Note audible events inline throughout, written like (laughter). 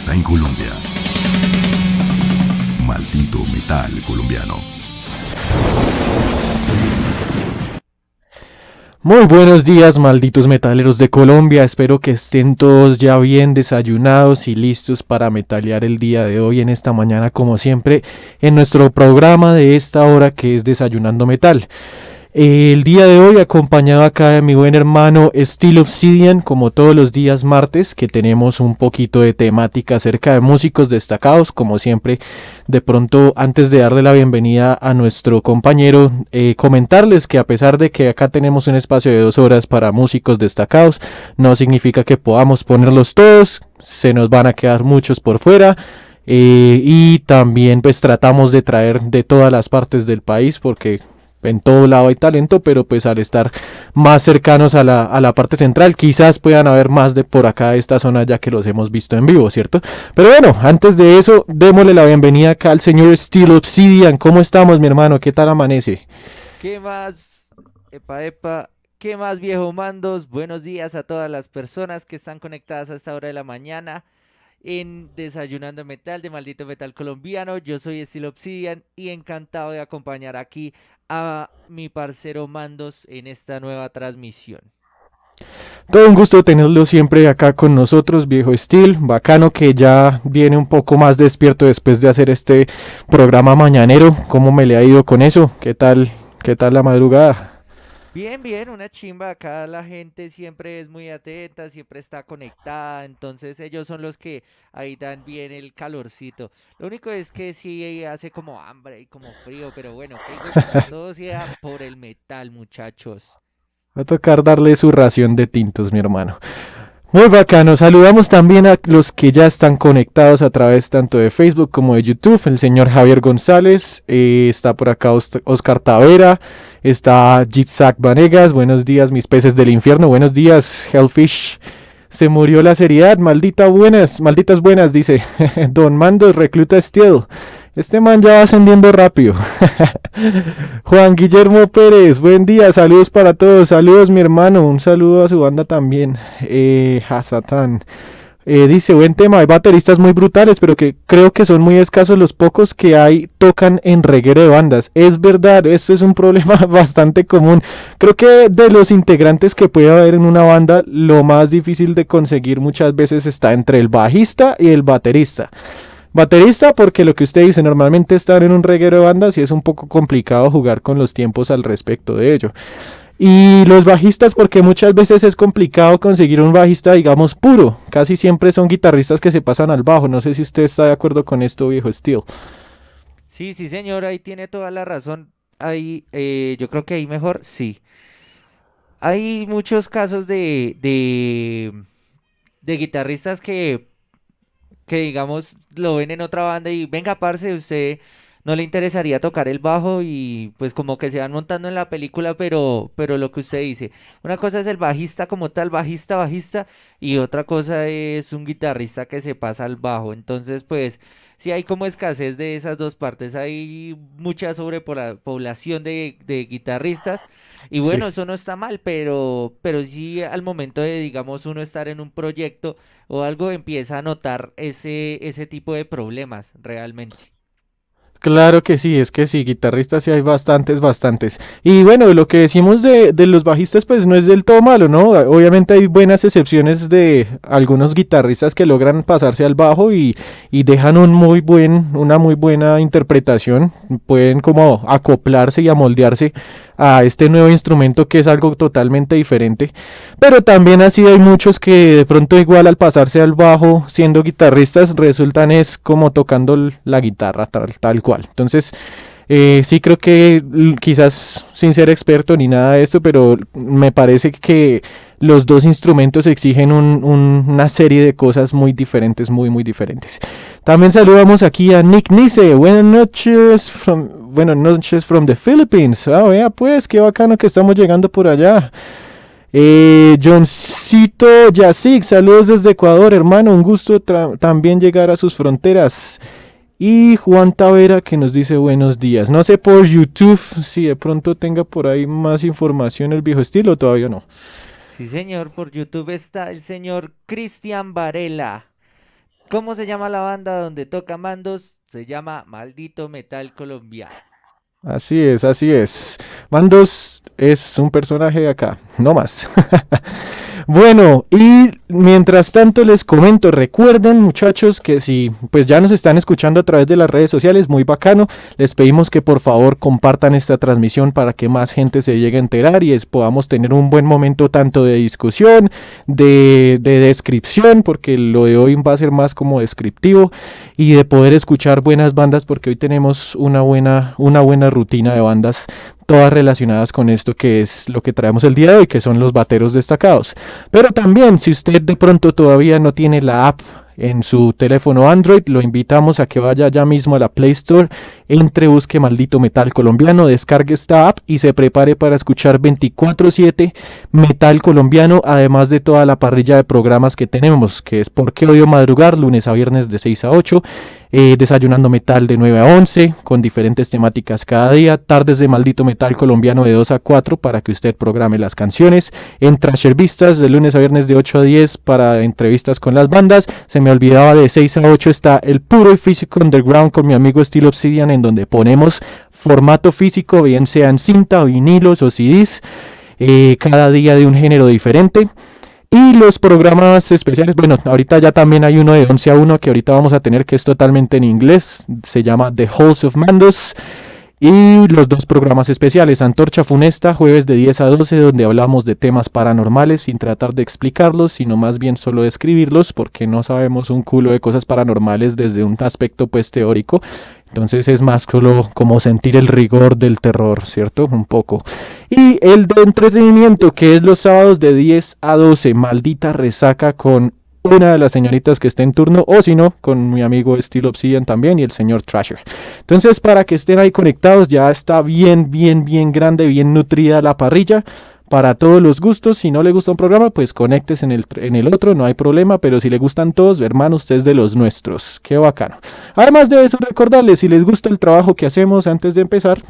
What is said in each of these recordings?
está en Colombia. Maldito metal colombiano. Muy buenos días, malditos metaleros de Colombia. Espero que estén todos ya bien desayunados y listos para metalear el día de hoy en esta mañana, como siempre, en nuestro programa de esta hora que es Desayunando Metal. El día de hoy acompañado acá de mi buen hermano Steel Obsidian, como todos los días martes, que tenemos un poquito de temática acerca de músicos destacados, como siempre. De pronto, antes de darle la bienvenida a nuestro compañero, eh, comentarles que a pesar de que acá tenemos un espacio de dos horas para músicos destacados, no significa que podamos ponerlos todos, se nos van a quedar muchos por fuera. Eh, y también pues tratamos de traer de todas las partes del país porque en todo lado hay talento, pero pues al estar más cercanos a la, a la, parte central, quizás puedan haber más de por acá de esta zona ya que los hemos visto en vivo, ¿cierto? Pero bueno, antes de eso, démosle la bienvenida acá al señor Steel Obsidian. ¿Cómo estamos, mi hermano? ¿Qué tal amanece? ¿Qué más? Epa, epa. ¿Qué más, viejo mandos? Buenos días a todas las personas que están conectadas a esta hora de la mañana en Desayunando Metal de Maldito Metal Colombiano. Yo soy Steel Obsidian y encantado de acompañar aquí a mi parcero Mandos en esta nueva transmisión. Todo un gusto tenerlo siempre acá con nosotros, viejo Steel. Bacano que ya viene un poco más despierto después de hacer este programa mañanero. ¿Cómo me le ha ido con eso? ¿Qué tal? ¿Qué tal la madrugada? Bien, bien, una chimba. Acá la gente siempre es muy atenta, siempre está conectada. Entonces ellos son los que ahí dan bien el calorcito. Lo único es que sí hace como hambre y como frío, pero bueno, todo sea por el metal, muchachos. Va a tocar darle su ración de tintos, mi hermano. Muy bacano. Saludamos también a los que ya están conectados a través tanto de Facebook como de YouTube. El señor Javier González, eh, está por acá Oscar Tavera, está Jitsak Vanegas. Buenos días, mis peces del infierno. Buenos días, Hellfish. Se murió la seriedad, maldita buenas, malditas buenas, dice (laughs) Don Mando Recluta Steel. Este man ya va ascendiendo rápido. (laughs) Juan Guillermo Pérez, buen día, saludos para todos, saludos mi hermano, un saludo a su banda también. Eh, Hasatán. Eh, dice, buen tema, hay bateristas muy brutales, pero que creo que son muy escasos los pocos que hay tocan en reguero de bandas. Es verdad, esto es un (laughs) problema bastante común. Creo que de los integrantes que puede haber en una banda, lo más difícil de conseguir muchas veces está entre el bajista y el baterista. Baterista, porque lo que usted dice, normalmente estar en un reguero de bandas y es un poco complicado jugar con los tiempos al respecto de ello. Y los bajistas, porque muchas veces es complicado conseguir un bajista, digamos, puro. Casi siempre son guitarristas que se pasan al bajo. No sé si usted está de acuerdo con esto, viejo Steel. Sí, sí, señor, ahí tiene toda la razón. Ahí, eh, yo creo que ahí mejor, sí. Hay muchos casos de, de, de guitarristas que que digamos lo ven en otra banda y venga, parce, usted no le interesaría tocar el bajo y pues como que se van montando en la película, pero, pero lo que usted dice, una cosa es el bajista como tal, bajista, bajista, y otra cosa es un guitarrista que se pasa al bajo. Entonces, pues, sí hay como escasez de esas dos partes, hay mucha sobrepoblación de, de guitarristas y bueno, eso no está mal, pero, pero sí al momento de, digamos, uno estar en un proyecto o algo, empieza a notar ese, ese tipo de problemas realmente. Claro que sí, es que sí, guitarristas sí hay bastantes, bastantes. Y bueno, lo que decimos de, de, los bajistas pues no es del todo malo, ¿no? Obviamente hay buenas excepciones de algunos guitarristas que logran pasarse al bajo y, y dejan un muy buen, una muy buena interpretación, pueden como acoplarse y amoldearse a este nuevo instrumento que es algo totalmente diferente. Pero también así hay muchos que de pronto igual al pasarse al bajo siendo guitarristas resultan es como tocando la guitarra tal, tal cual. Entonces eh, sí creo que quizás sin ser experto ni nada de esto, pero me parece que los dos instrumentos exigen una serie de cosas muy diferentes, muy, muy diferentes. También saludamos aquí a Nick Nice. Buenas noches, buenas noches from the Philippines. Ah, vea pues, qué bacano que estamos llegando por allá. Eh, Johncito Yasik, saludos desde Ecuador, hermano. Un gusto también llegar a sus fronteras. Y Juan Tavera que nos dice buenos días. No sé por YouTube si de pronto tenga por ahí más información el viejo estilo, todavía no. Sí, señor, por YouTube está el señor Cristian Varela. ¿Cómo se llama la banda donde toca mandos? Se llama Maldito Metal Colombiano. Así es, así es. Mandos es un personaje acá, no más. (laughs) bueno, y mientras tanto les comento, recuerden muchachos que si pues ya nos están escuchando a través de las redes sociales, muy bacano, les pedimos que por favor compartan esta transmisión para que más gente se llegue a enterar y es, podamos tener un buen momento tanto de discusión, de, de descripción, porque lo de hoy va a ser más como descriptivo y de poder escuchar buenas bandas porque hoy tenemos una buena, una buena rutina de bandas todas relacionadas con esto que es lo que traemos el día de hoy, que son los bateros destacados. Pero también, si usted de pronto todavía no tiene la app en su teléfono Android, lo invitamos a que vaya ya mismo a la Play Store, entre, busque Maldito Metal Colombiano, descargue esta app y se prepare para escuchar 24/7 Metal Colombiano, además de toda la parrilla de programas que tenemos, que es Por qué odio madrugar, lunes a viernes de 6 a 8, eh, desayunando metal de 9 a 11, con diferentes temáticas cada día, tardes de maldito metal colombiano de 2 a 4 para que usted programe las canciones, en Trasher Vistas de lunes a viernes de 8 a 10 para entrevistas con las bandas, se me olvidaba de 6 a 8 está el puro y físico underground con mi amigo estilo Obsidian en donde ponemos formato físico, bien sea en cinta, vinilos o CDs, eh, cada día de un género diferente. Y los programas especiales, bueno, ahorita ya también hay uno de 11 a 1 que ahorita vamos a tener que es totalmente en inglés, se llama The Halls of Mandos. Y los dos programas especiales, Antorcha Funesta, jueves de 10 a 12, donde hablamos de temas paranormales sin tratar de explicarlos, sino más bien solo describirlos, porque no sabemos un culo de cosas paranormales desde un aspecto pues teórico. Entonces es más solo como sentir el rigor del terror, ¿cierto? Un poco. Y el de entretenimiento, que es los sábados de 10 a 12, maldita resaca con una de las señoritas que esté en turno, o si no, con mi amigo Steel Obsidian también y el señor Trasher. Entonces, para que estén ahí conectados, ya está bien, bien, bien grande, bien nutrida la parrilla. Para todos los gustos, si no le gusta un programa, pues conectes en el, en el otro, no hay problema, pero si le gustan todos, hermano, usted es de los nuestros, qué bacano. Además de eso, recordarles, si les gusta el trabajo que hacemos antes de empezar,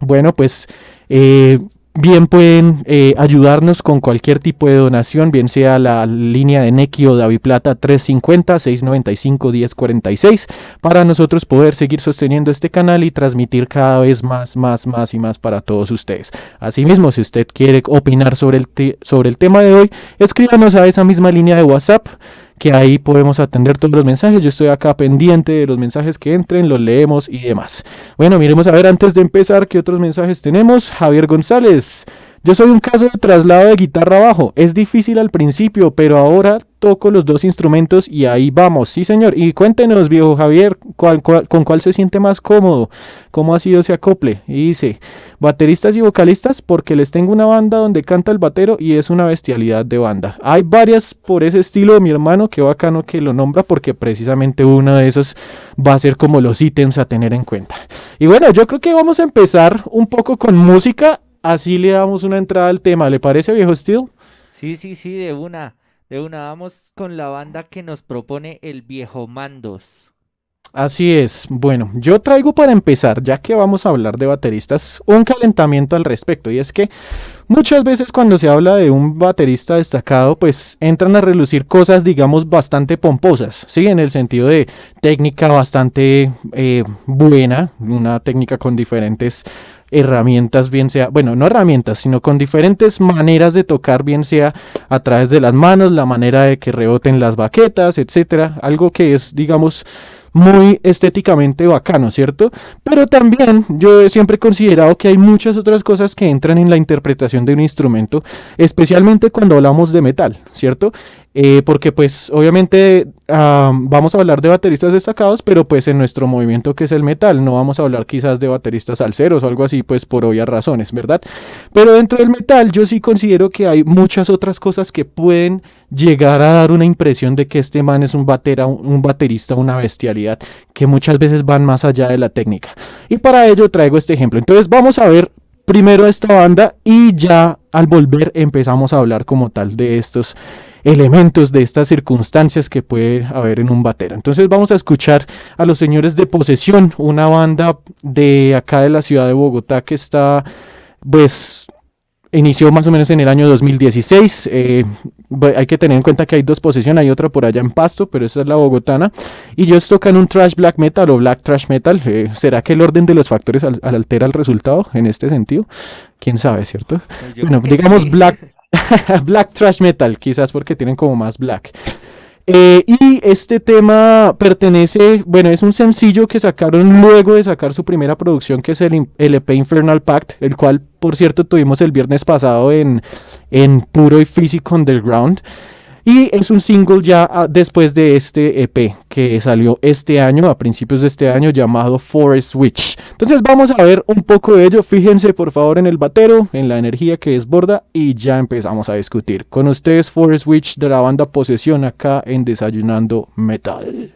bueno, pues eh, Bien pueden eh, ayudarnos con cualquier tipo de donación, bien sea la línea de Nequi o Daviplata 350-695-1046, para nosotros poder seguir sosteniendo este canal y transmitir cada vez más, más, más y más para todos ustedes. Asimismo, si usted quiere opinar sobre el, sobre el tema de hoy, escríbanos a esa misma línea de WhatsApp que ahí podemos atender todos los mensajes. Yo estoy acá pendiente de los mensajes que entren, los leemos y demás. Bueno, miremos a ver antes de empezar qué otros mensajes tenemos. Javier González. Yo soy un caso de traslado de guitarra abajo. Es difícil al principio, pero ahora toco los dos instrumentos y ahí vamos. Sí, señor. Y cuéntenos, viejo Javier, ¿con cuál se siente más cómodo? ¿Cómo ha sido ese acople? Y dice, bateristas y vocalistas, porque les tengo una banda donde canta el batero y es una bestialidad de banda. Hay varias por ese estilo de mi hermano, que bacano que lo nombra, porque precisamente uno de esos va a ser como los ítems a tener en cuenta. Y bueno, yo creo que vamos a empezar un poco con música así le damos una entrada al tema. ¿Le parece, viejo Steel? Sí, sí, sí, de una. De con la banda que nos propone el viejo Mandos. Así es. Bueno, yo traigo para empezar, ya que vamos a hablar de bateristas, un calentamiento al respecto. Y es que muchas veces cuando se habla de un baterista destacado, pues entran a relucir cosas, digamos, bastante pomposas. Sí, en el sentido de técnica bastante eh, buena, una técnica con diferentes herramientas, bien sea, bueno, no herramientas, sino con diferentes maneras de tocar, bien sea a través de las manos, la manera de que reboten las baquetas, etcétera, algo que es, digamos, muy estéticamente bacano, ¿cierto? Pero también yo siempre he considerado que hay muchas otras cosas que entran en la interpretación de un instrumento, especialmente cuando hablamos de metal, ¿cierto? Eh, porque pues obviamente vamos a hablar de bateristas destacados, pero pues en nuestro movimiento que es el metal, no vamos a hablar quizás de bateristas salseros o algo así, pues por obvias razones, ¿verdad? Pero dentro del metal yo sí considero que hay muchas otras cosas que pueden llegar a dar una impresión de que este man es un batera, un baterista, una bestialidad, que muchas veces van más allá de la técnica. Y para ello traigo este ejemplo. Entonces vamos a ver primero esta banda y ya al volver empezamos a hablar como tal de estos elementos de estas circunstancias que puede haber en un batero. Entonces vamos a escuchar a los señores de Posesión, una banda de acá de la ciudad de Bogotá que está pues inició más o menos en el año 2016. Eh, hay que tener en cuenta que hay dos posesiones, hay otra por allá en Pasto, pero esa es la bogotana. Y ellos tocan un trash black metal o black trash metal. Eh, ¿Será que el orden de los factores altera el resultado en este sentido? Quién sabe, ¿cierto? Pues bueno, digamos black, (laughs) black trash metal, quizás porque tienen como más black. Eh, y este tema pertenece, bueno, es un sencillo que sacaron luego de sacar su primera producción, que es el LP e Infernal Pact, el cual, por cierto, tuvimos el viernes pasado en, en Puro y Físico Underground. Y es un single ya ah, después de este EP que salió este año, a principios de este año, llamado Forest Witch. Entonces vamos a ver un poco de ello. Fíjense por favor en el batero, en la energía que desborda y ya empezamos a discutir. Con ustedes Forest Witch de la banda Posesión acá en Desayunando Metal.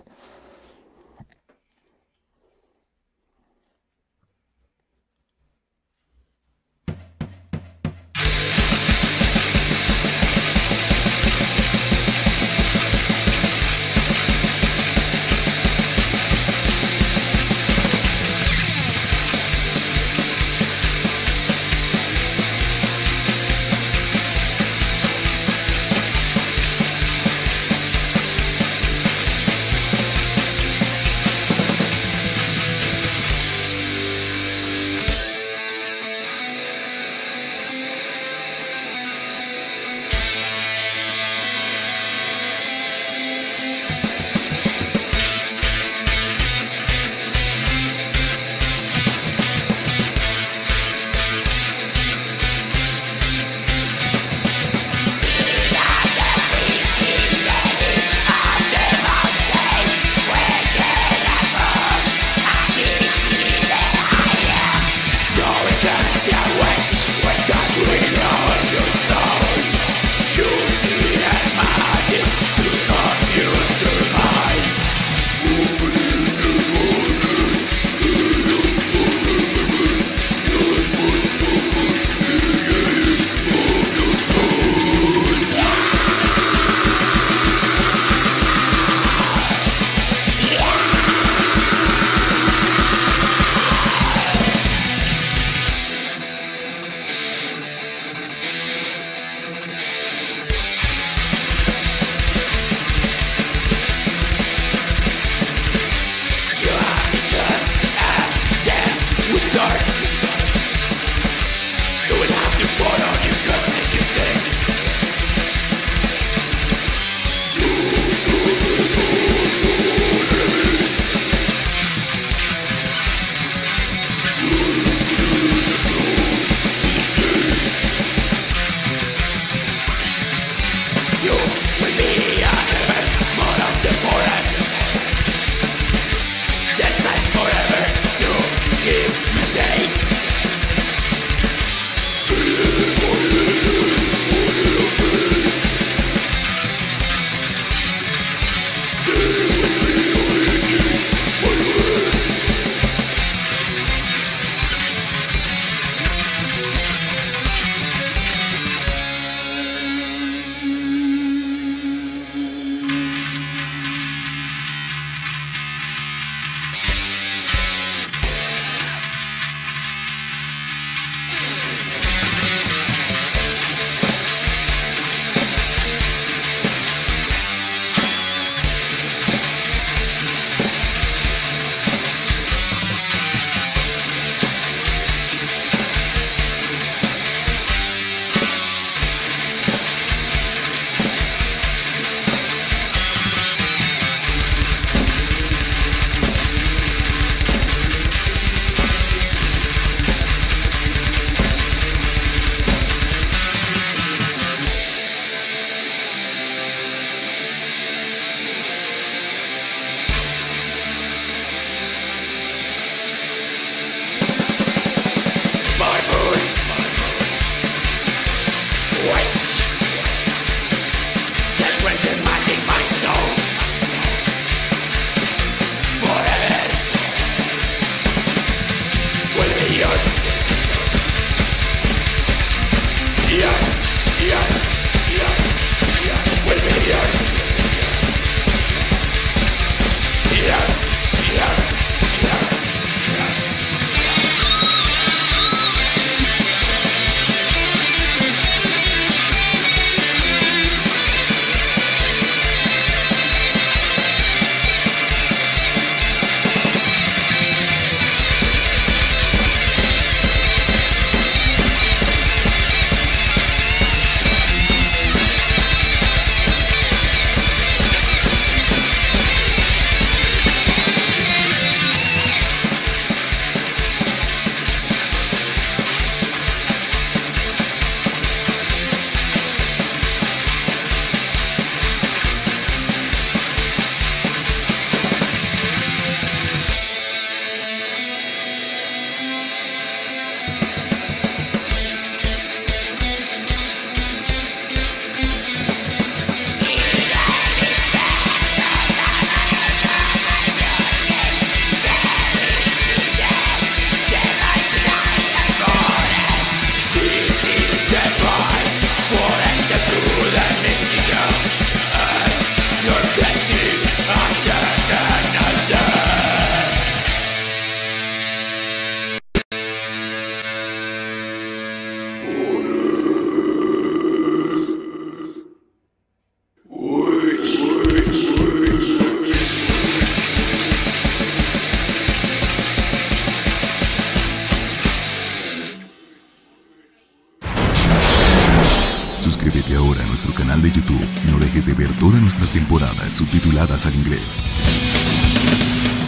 Al inglés.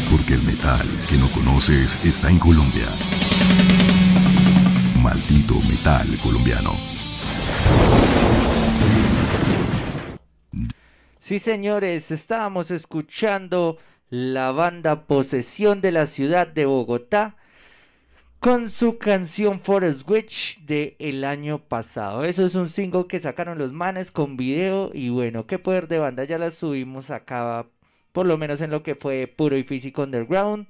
Porque el metal que no conoces está en Colombia. Maldito metal colombiano. Sí, señores, estábamos escuchando la banda Posesión de la ciudad de Bogotá con su canción Forest Witch de el año pasado. Eso es un single que sacaron los manes con video y bueno, qué poder de banda ya la subimos acá, por lo menos en lo que fue puro y físico underground.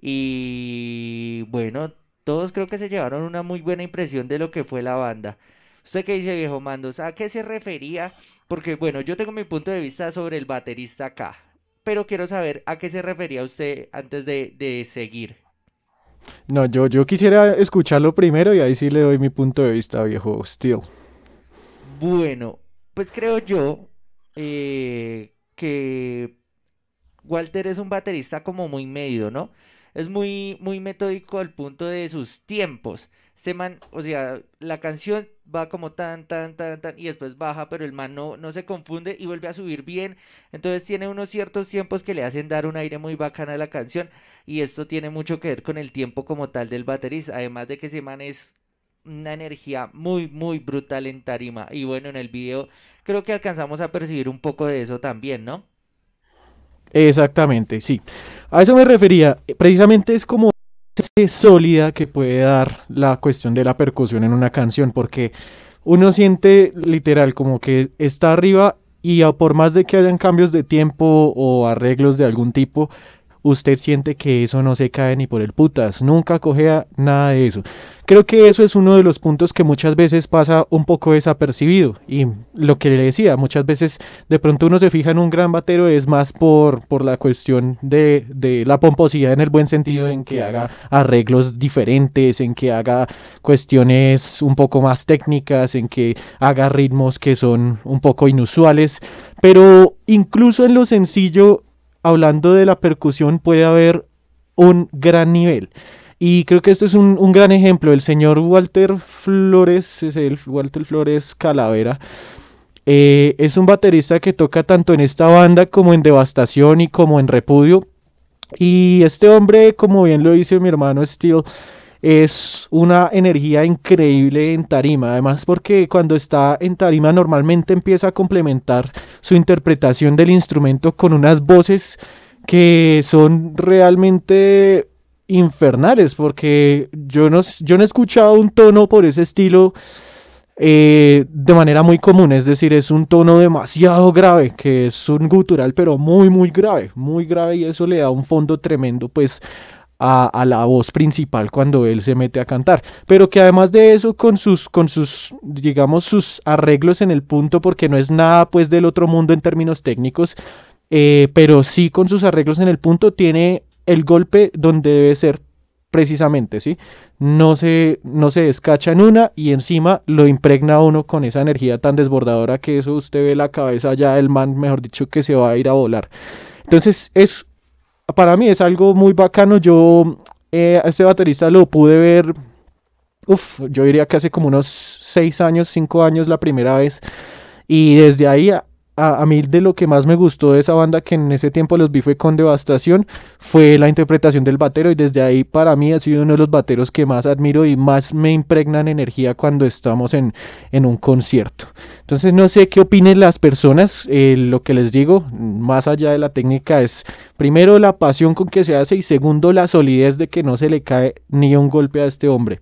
Y bueno, todos creo que se llevaron una muy buena impresión de lo que fue la banda. ¿Usted qué dice, viejo Mandos? ¿A qué se refería? Porque bueno, yo tengo mi punto de vista sobre el baterista acá, pero quiero saber a qué se refería usted antes de, de seguir. No, yo, yo quisiera escucharlo primero y ahí sí le doy mi punto de vista, viejo Steel. Bueno, pues creo yo eh, que Walter es un baterista como muy medio, ¿no? Es muy, muy metódico al punto de sus tiempos. Este man, o sea, la canción va como tan, tan, tan, tan, y después baja, pero el man no, no se confunde y vuelve a subir bien. Entonces tiene unos ciertos tiempos que le hacen dar un aire muy bacano a la canción, y esto tiene mucho que ver con el tiempo como tal del baterista, además de que ese man es una energía muy, muy brutal en tarima. Y bueno, en el video creo que alcanzamos a percibir un poco de eso también, ¿no? Exactamente, sí. A eso me refería. Precisamente es como sólida que puede dar la cuestión de la percusión en una canción, porque uno siente literal como que está arriba y por más de que hayan cambios de tiempo o arreglos de algún tipo, usted siente que eso no se cae ni por el putas, nunca cogea nada de eso. Creo que eso es uno de los puntos que muchas veces pasa un poco desapercibido y lo que le decía, muchas veces de pronto uno se fija en un gran batero es más por, por la cuestión de, de la pomposidad en el buen sentido, en que haga arreglos diferentes, en que haga cuestiones un poco más técnicas, en que haga ritmos que son un poco inusuales, pero incluso en lo sencillo hablando de la percusión puede haber un gran nivel. Y creo que este es un, un gran ejemplo. El señor Walter Flores, es el Walter Flores Calavera, eh, es un baterista que toca tanto en esta banda como en Devastación y como en Repudio. Y este hombre, como bien lo dice mi hermano Steel, es una energía increíble en tarima, además porque cuando está en tarima normalmente empieza a complementar su interpretación del instrumento con unas voces que son realmente infernales, porque yo no, yo no he escuchado un tono por ese estilo eh, de manera muy común, es decir, es un tono demasiado grave, que es un gutural, pero muy, muy grave, muy grave y eso le da un fondo tremendo, pues a, la voz principal cuando él se mete a cantar. Pero que además de eso, con sus, con sus, digamos, sus arreglos en el punto, porque no es nada pues del otro mundo en términos técnicos, eh, pero sí con sus arreglos en el punto tiene el golpe donde debe ser precisamente, ¿sí? No se, no se descacha en una y encima lo impregna uno con esa energía tan desbordadora que eso usted ve la cabeza ya del man, mejor dicho, que se va a ir a volar. Entonces es para mí es algo muy bacano. Yo eh, a este baterista lo pude ver, uf, yo diría que hace como unos 6 años, 5 años la primera vez. Y desde ahí a, mí de lo que más me gustó de esa banda que en ese tiempo los vi fue con Devastación, fue la interpretación del batero y desde ahí para mí ha sido uno de los bateros que más admiro y más me impregnan energía cuando estamos en, en un concierto. Entonces no sé qué opinen las personas, eh, lo que les digo, más allá de la técnica es primero la pasión con que se hace y segundo la solidez de que no se le cae ni un golpe a este hombre.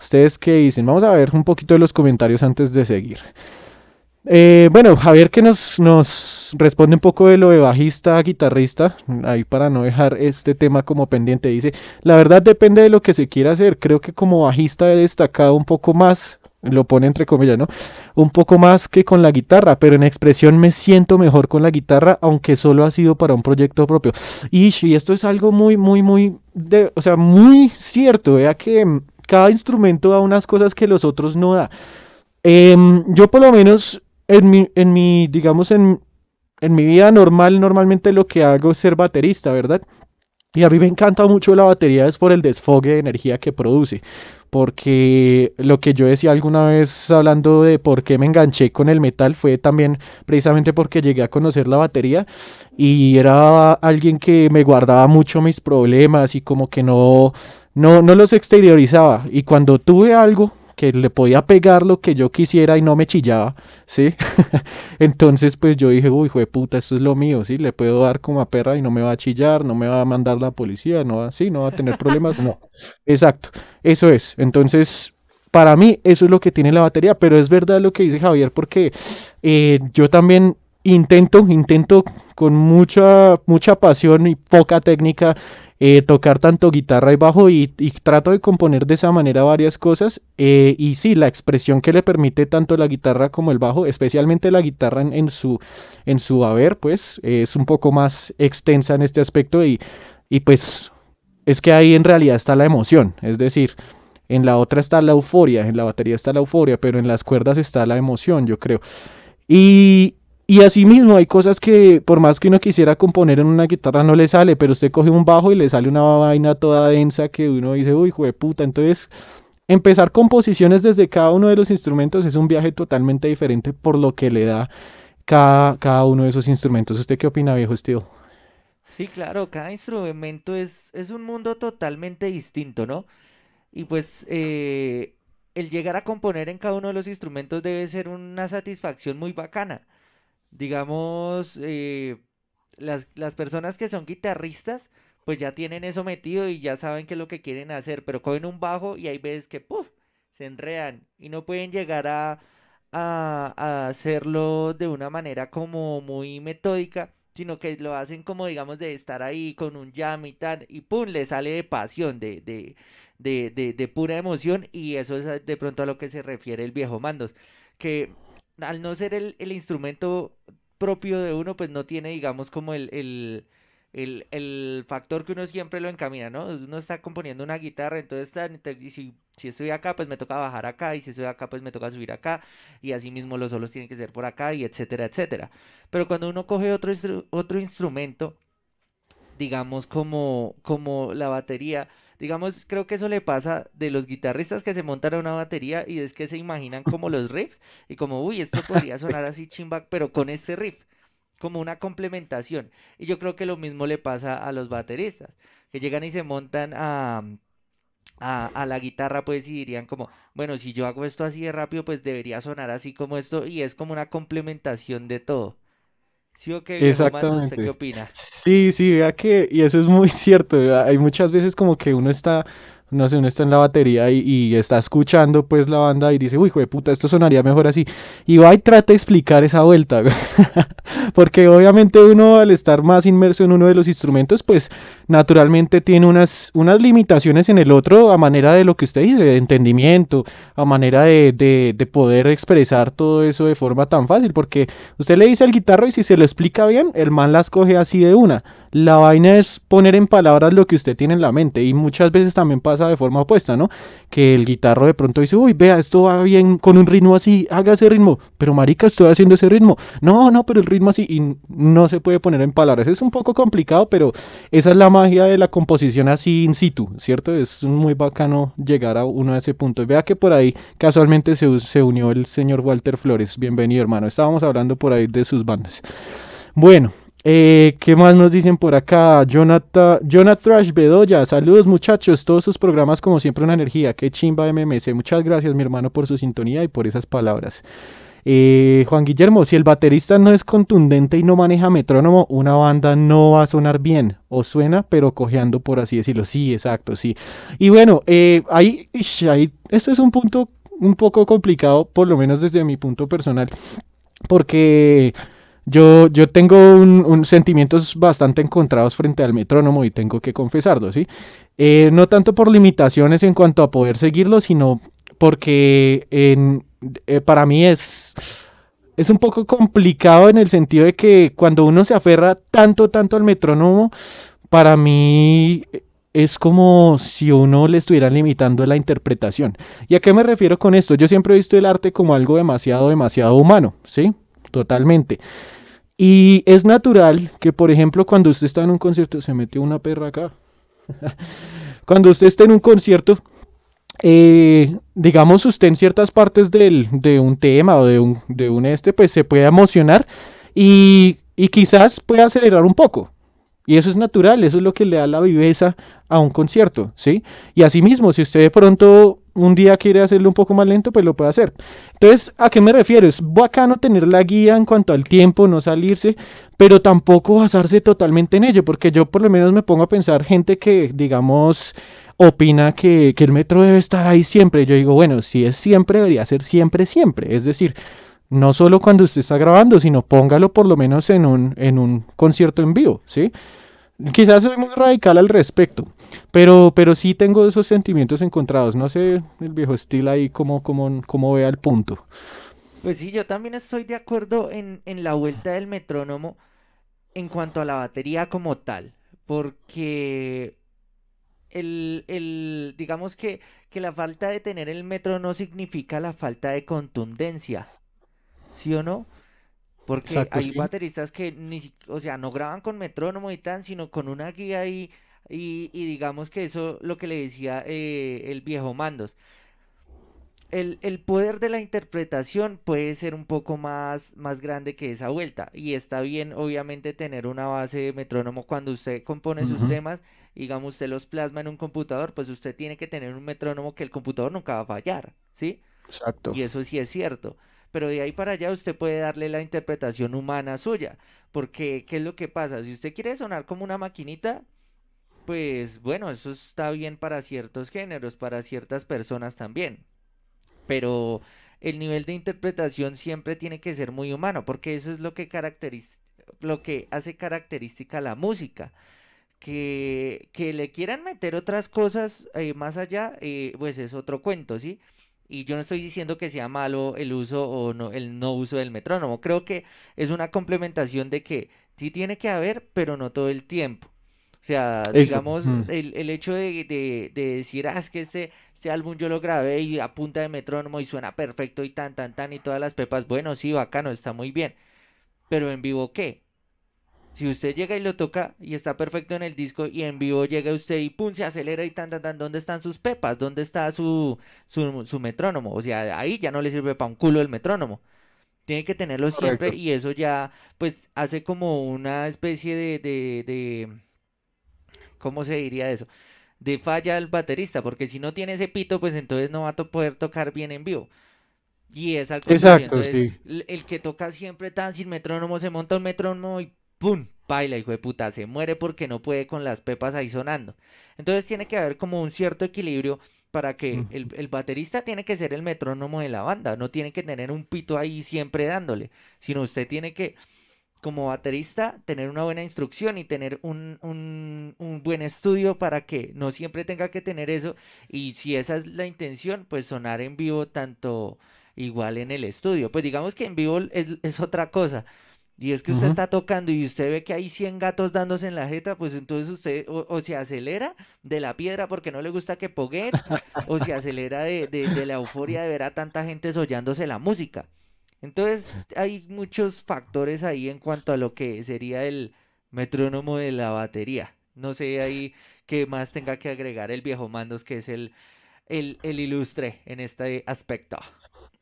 ¿Ustedes qué dicen? Vamos a ver un poquito de los comentarios antes de seguir. Eh, bueno, Javier que nos, responde un poco de lo de bajista, guitarrista, ahí para no dejar este tema como pendiente, dice, la verdad depende de lo que se quiera hacer, creo que como bajista he destacado un poco más, lo pone entre comillas, ¿no? Un poco más que con la guitarra, pero en expresión me siento mejor con la guitarra, aunque solo ha sido para un proyecto propio. Y, y esto es algo muy, muy, muy, de, o sea, muy cierto, vea que cada instrumento da unas cosas que los otros no da. Em, yo por lo menos en mi, en mi digamos, en, en mi vida normal, normalmente lo que hago es ser baterista, ¿verdad? Y a mí me encanta mucho la batería es por el desfogue de energía que produce. porque lo que yo decía alguna vez hablando de por qué me enganché con el metal fue también precisamente porque llegué a conocer la batería y era alguien que me guardaba mucho mis problemas y como que no, no, no los exteriorizaba. Y cuando tuve algo que le podía pegar lo que yo quisiera y no me chillaba, ¿sí? (laughs) Entonces, pues yo dije, uy, hijo de puta, esto es lo mío, ¿sí? Le puedo dar como a perra y no me va a chillar, no me va a mandar la policía, no va, sí, no va a tener problemas, no. (laughs) Exacto, eso es. Entonces, para mí, eso es lo que tiene la batería, pero es verdad lo que dice Javier, porque eh, yo también intento, intento con mucha, mucha pasión y poca técnica eh, tocar tanto guitarra y bajo y, trato de componer de esa manera varias cosas. Eh, y sí, la expresión que le permite tanto la guitarra como el bajo, especialmente la guitarra en, su, en su haber, pues es un poco más extensa en este aspecto y, y pues es que ahí en realidad está la emoción, es decir, en la otra está la euforia, en la batería está la euforia, pero en las cuerdas está la emoción, yo creo. Y, y asimismo hay cosas que por más que uno quisiera componer en una guitarra no le sale, pero usted coge un bajo y le sale una vaina toda densa que uno dice, uy, hijo de puta. Entonces, empezar composiciones desde cada uno de los instrumentos es un viaje totalmente diferente por lo que le da cada, cada uno de esos instrumentos. ¿Usted qué opina, viejo estilo? Sí, claro, cada instrumento es, es un mundo totalmente distinto, ¿no? Y pues eh, el llegar a componer en cada uno de los instrumentos debe ser una satisfacción muy bacana digamos, eh, las, las personas que son guitarristas, pues ya tienen eso metido y ya saben qué es lo que quieren hacer, pero cogen un bajo y hay veces que, ¡puf!, se enredan y no pueden llegar a, a, hacerlo de una manera como muy metódica, sino que lo hacen como, digamos, de estar ahí con un jam y tal, y ¡pum!, le sale de pasión, de, de, de, de, de pura emoción, y eso es de pronto a lo que se refiere el viejo Mandos, que al no ser el, el instrumento propio de uno, pues no tiene, digamos, como el, el, el, el, factor que uno siempre lo encamina, ¿no? Uno está componiendo una guitarra, entonces está, si, si estoy acá, pues me toca bajar acá, y si estoy acá, pues me toca subir acá, y así mismo los solos tienen que ser por acá, y etcétera, etcétera. Pero cuando uno coge otro, otro instrumento, digamos como, como la batería, Digamos, creo que eso le pasa de los guitarristas que se montan a una batería y es que se imaginan como los riffs y como, uy, esto podría (laughs) sonar así chimba, pero con este riff, como una complementación. Y yo creo que lo mismo le pasa a los bateristas, que llegan y se montan a, a, a, la guitarra, pues y dirían como, bueno, si yo hago esto así de rápido, pues debería sonar así como esto y es como una complementación de todo. ¿Sí o qué, Exactamente. ¿Usted qué opina? Sí, sí, vea que, y eso es muy (laughs) cierto, hay muchas veces como que uno está no sé, uno está en la batería y, está escuchando pues la banda y dice, uy, de puta, esto sonaría mejor así. Y va y trata de explicar esa vuelta, (laughs) porque obviamente uno al estar más inmerso en uno de los instrumentos, pues naturalmente tiene unas, unas limitaciones en el otro a manera de lo que usted dice, de entendimiento, a manera de, de, de poder expresar todo eso de forma tan fácil, porque usted le dice al guitarro y si se lo explica bien, el man las coge así de una. La vaina es poner en palabras lo que usted tiene en la mente y muchas veces también de forma opuesta, ¿no? Que el guitarro de pronto dice, uy, vea, esto va bien con un ritmo así, haga ese ritmo, pero marica, estoy haciendo ese ritmo. No, no, pero el ritmo así y no se puede poner en palabras. Es un poco complicado, pero esa es la magia de la composición así in situ, ¿cierto? Es muy bacano llegar a uno a ese punto. Vea que por ahí casualmente se, se unió el señor Walter Flores. Bienvenido, hermano. Estábamos hablando por ahí de sus bandas. Bueno, eh, ¿Qué más nos dicen por acá? Jonathan, Jonathan Trash Bedoya, saludos muchachos, todos sus programas como siempre una energía, qué chimba MMC, muchas gracias mi hermano por su sintonía y por esas palabras. Eh, Juan Guillermo, si el baterista no es contundente y no maneja metrónomo, una banda no va a sonar bien, o suena, pero cojeando por así decirlo, sí, exacto, sí. Y bueno, eh, ahí, ahí, este es un punto un poco complicado, por lo menos desde mi punto personal, porque... Yo, yo tengo un, sentimientos bastante encontrados frente al metrónomo y tengo que confesarlo, ¿sí? Eh, no tanto por limitaciones en cuanto a poder seguirlo, sino porque eh, para mí es, es un poco complicado en el sentido de que cuando uno se aferra tanto, tanto al metrónomo, para mí es como si uno le estuviera limitando la interpretación. ¿Y a qué me refiero con esto? Yo siempre he visto el arte como algo demasiado, demasiado humano, ¿sí? Totalmente. Y es natural que, por ejemplo, cuando usted está en un concierto, se metió una perra acá. (laughs) cuando usted está en un concierto eh, digamos, usted en ciertas partes del, de un tema o de un, de un este, pues se puede emocionar y, y quizás pueda acelerar un poco. Y eso es natural, eso es lo que le da la viveza a un concierto, ¿sí? Y asimismo, si usted de pronto un día quiere hacerlo un poco más lento, pues lo puede hacer. Entonces, ¿a qué me refiero? Es bacano tener la guía en cuanto al tiempo, no salirse, pero tampoco basarse totalmente en ello, porque yo por lo menos me pongo a pensar gente que, digamos, opina que, que el metro debe estar ahí siempre. Yo digo, bueno, si es siempre, debería ser siempre, siempre. Es decir, no solo cuando usted está grabando, sino póngalo por lo menos en un, en un concierto en vivo, ¿sí? Quizás soy muy radical al respecto, pero, pero sí tengo esos sentimientos encontrados. No sé el viejo estilo ahí cómo, cómo, cómo vea el punto. Pues sí, yo también estoy de acuerdo en, en la vuelta del metrónomo en cuanto a la batería como tal, porque el, el, digamos que, que la falta de tener el metro no significa la falta de contundencia, ¿sí o no? Porque Exacto, hay sí. bateristas que ni, o sea, no graban con metrónomo y tan, sino con una guía y, y, y digamos que eso lo que le decía eh, el viejo Mandos. El, el poder de la interpretación puede ser un poco más, más grande que esa vuelta. Y está bien, obviamente, tener una base de metrónomo cuando usted compone sus temas, digamos, usted los plasma en un computador, pues usted tiene que tener un metrónomo que el computador nunca va a fallar, ¿sí? Exacto. Y eso sí es cierto. Pero de ahí para allá usted puede darle la interpretación humana suya. Porque, ¿qué es lo que pasa? Si usted quiere sonar como una maquinita, pues bueno, eso está bien para ciertos géneros, para ciertas personas también. Pero el nivel de interpretación siempre tiene que ser muy humano, porque eso es lo que caracteriza, lo que hace característica a la música. Que, que le quieran meter otras cosas eh, más allá, eh, pues es otro cuento, ¿sí? Y yo no estoy diciendo que sea malo el uso o no, el no uso del metrónomo. Creo que es una complementación de que sí tiene que haber, pero no todo el tiempo. O sea, digamos, mm, el, el hecho de, de- de decir, ah, es que este, este álbum yo lo grabé y a punta de metrónomo y suena perfecto y tan, tan, tan y todas las pepas, bueno, sí, bacano, está muy bien. Pero en vivo, ¿qué? Si usted llega y lo toca y está perfecto en el disco y en vivo llega usted y pum, se acelera y tan, tan, tan, ¿dónde están sus pepas? ¿Dónde está su, su, su metrónomo? O sea, ahí ya no le sirve para un culo el metrónomo. Tiene que tenerlo siempre y eso ya, pues, hace como una especie de, de, de, ¿cómo se diría eso? De falla al baterista, porque si no tiene ese pito, pues entonces no va a to- poder tocar bien en vivo. Y es al Exacto, entonces sí. l- el que toca siempre tan sin metrónomo se monta un metrónomo y ¡pum! Baila, hijo de puta, se muere porque no puede con las pepas ahí sonando. Entonces tiene que haber como un cierto equilibrio para que el, el baterista tiene que ser el metrónomo de la banda, no tiene que tener un pito ahí siempre dándole, sino usted tiene que, como baterista, tener una buena instrucción y tener un, un, un buen estudio para que no siempre tenga que tener eso. Y si esa es la intención, pues sonar en vivo tanto igual en el estudio. Pues digamos que en vivo es, es otra cosa. Y es que usted está tocando y usted ve que hay 100 gatos dándose en la jeta, pues entonces usted o, o se acelera de la piedra porque no le gusta que poguen, o se acelera de, de- de la euforia de ver a tanta gente sollándose la música. Entonces hay muchos factores ahí en cuanto a lo que sería el metrónomo de la batería. No sé ahí qué más tenga que agregar el viejo Mandos, que es el, el, el ilustre en este aspecto.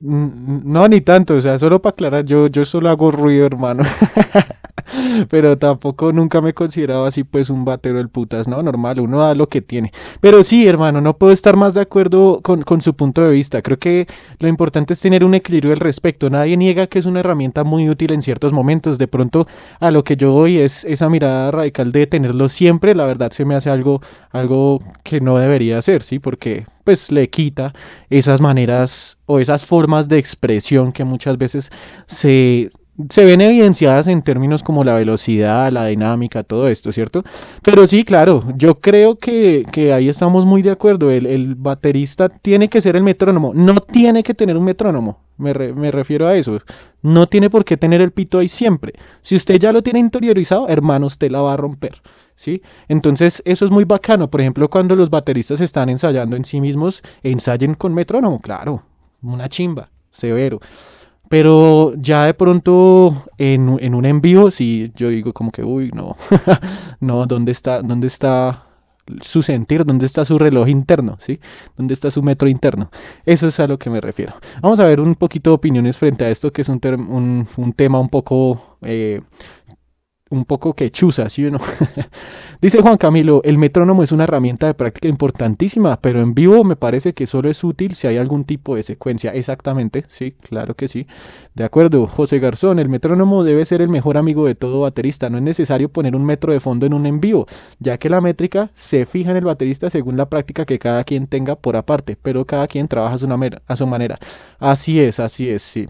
No, ni tanto, o sea, solo para aclarar, yo, yo solo hago ruido, hermano. (laughs) (laughs) Pero tampoco nunca me he considerado así, pues, un batero del putas, ¿no? Normal, uno da lo que tiene. Pero sí, hermano, no puedo estar más de acuerdo con, con su punto de vista. Creo que lo importante es tener un equilibrio al respecto. Nadie niega que es una herramienta muy útil en ciertos momentos. De pronto, a lo que yo voy es esa mirada radical de tenerlo siempre. La verdad, se me hace algo, algo que no debería hacer, ¿sí? Porque, pues, le quita esas maneras o esas formas de expresión que muchas veces se, se ven evidenciadas en términos como la velocidad, la dinámica, todo esto, ¿cierto? Pero sí, claro, yo creo que, que ahí estamos muy de acuerdo. El, el baterista tiene que ser el metrónomo, no tiene que tener un metrónomo. Me, me refiero a eso. No tiene por qué tener el pito ahí siempre. Si usted ya lo tiene interiorizado, hermano, usted la va a romper. ¿Sí? Entonces, eso es muy bacano. Por ejemplo, cuando los bateristas están ensayando en sí mismos, ensayen con metrónomo, claro, una chimba, severo. Pero ya de pronto en, en un en vivo, sí, yo digo como que, uy, no, (laughs) no, ¿dónde está, dónde está su sentir, dónde está su reloj interno, ¿sí? ¿Dónde está su metro interno? Eso es a lo que me refiero. Vamos a ver un poquito de opiniones frente a esto, que es un, un, un tema un poco eh, un poco quechuza, ¿sí o no? (laughs) Dice Juan Camilo, el metrónomo es una herramienta de práctica importantísima, pero en vivo me parece que solo es útil si hay algún tipo de secuencia. Exactamente, sí, claro que sí. De acuerdo, José Garzón, el metrónomo debe ser el mejor amigo de todo baterista. No es necesario poner un metro de fondo en un en vivo, ya que la métrica se fija en el baterista según la práctica que cada quien tenga por aparte, pero cada quien trabaja a su, a su manera. Así es, así es, sí.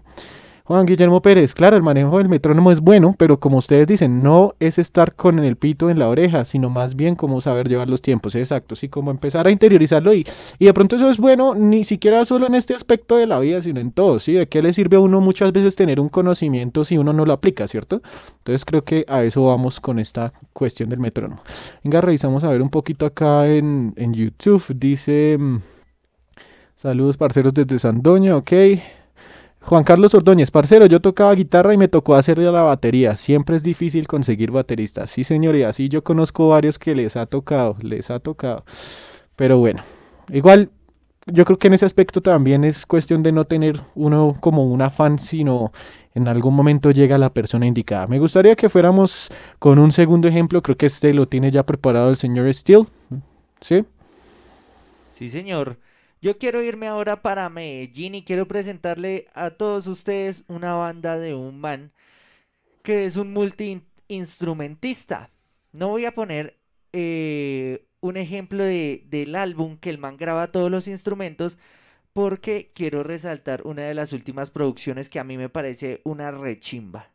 Juan Guillermo Pérez, claro, el manejo del metrónomo es bueno, pero como ustedes dicen, no es estar con el pito en la oreja, sino más bien como saber llevar los tiempos, exacto, sí, como empezar a interiorizarlo y, y de pronto eso es bueno ni siquiera solo en este aspecto de la vida, sino en todo. ¿De qué le sirve a uno muchas veces tener un conocimiento si uno no lo aplica, ¿cierto? Entonces creo que a eso vamos con esta cuestión del metrónomo. Venga, revisamos a ver un poquito acá en, en YouTube, dice... Mm, saludos parceros desde Sandoña, ok. Juan Carlos Ordóñez, parcero, yo tocaba guitarra y me tocó hacerle la batería. Siempre es difícil conseguir bateristas. Sí, señoría, sí, yo conozco varios que les ha tocado, les ha tocado. Pero bueno, igual yo creo que en ese aspecto también es cuestión de no tener uno como un afán, sino en algún momento llega la persona indicada. Me gustaría que fuéramos con un segundo ejemplo, creo que este lo tiene ya preparado el señor Steele. ¿Sí? Sí, señor. Yo quiero irme ahora para Medellín y quiero presentarle a todos ustedes una banda de un man que es un multi-instrumentista. No voy a poner eh, un ejemplo de, del álbum que el man graba todos los instrumentos porque quiero resaltar una de las últimas producciones que a mí me parece una rechimba.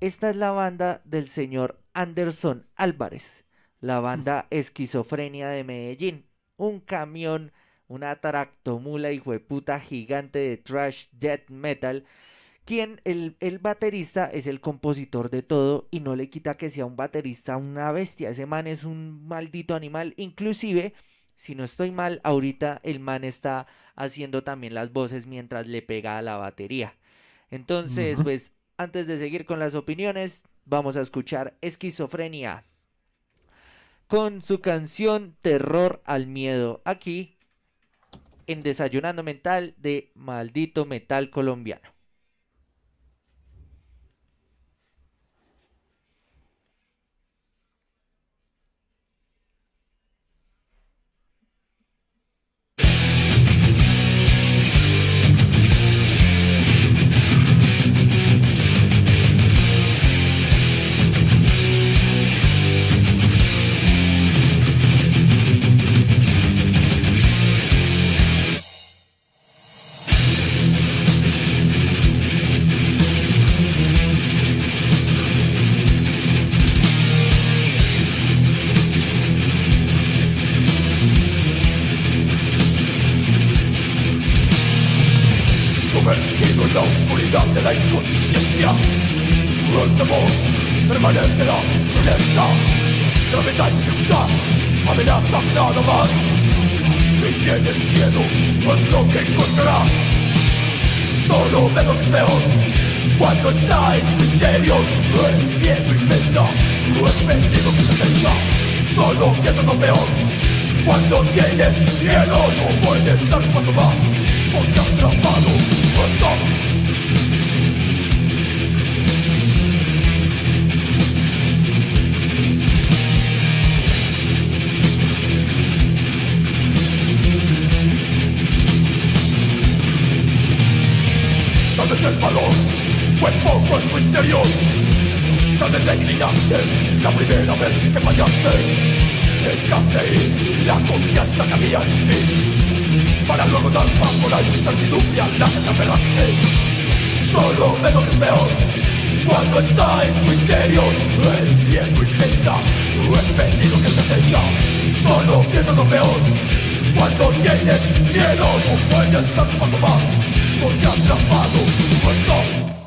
Esta es la banda del señor Anderson Álvarez, la banda Esquizofrenia de Medellín, un camión una tractomula y puta gigante de trash death metal, quien el, el, baterista es el compositor de todo y no le quita que sea un baterista una bestia, ese man es un maldito animal, inclusive, si no estoy mal, ahorita el man está haciendo también las voces mientras le pega a la batería. Entonces, pues, antes de seguir con las opiniones, vamos a escuchar Esquizofrenia con su canción Terror al Miedo. Aquí en Desayunando Mental de Maldito Metal Colombiano. oscuridad de la inconsciencia. El temor permanecerá honesta. Gravedad y dificultad, amenazas nada más. Si tienes miedo, es lo que encontrarás. Solo menos peor cuando está en tu interior. El miedo inventa lo perdido que se echa. Solo piensa lo peor cuando tienes miedo. No puedes dar un paso más, porque atrapado estás. ¿Sabes el valor? Fue poco en tu interior. Tal vez declinaste la primera vez que fallaste. Dejaste ir la confianza que había en ti. Para luego dar paso la incertidumbre a la que te apelaste. Solo es lo que es peor Cuando está en tu interior. El miedo inventa el venido que te acecha. Solo piensa lo peor Cuando tienes miedo. No puedes dar un paso más. 我已 trapped，我 lost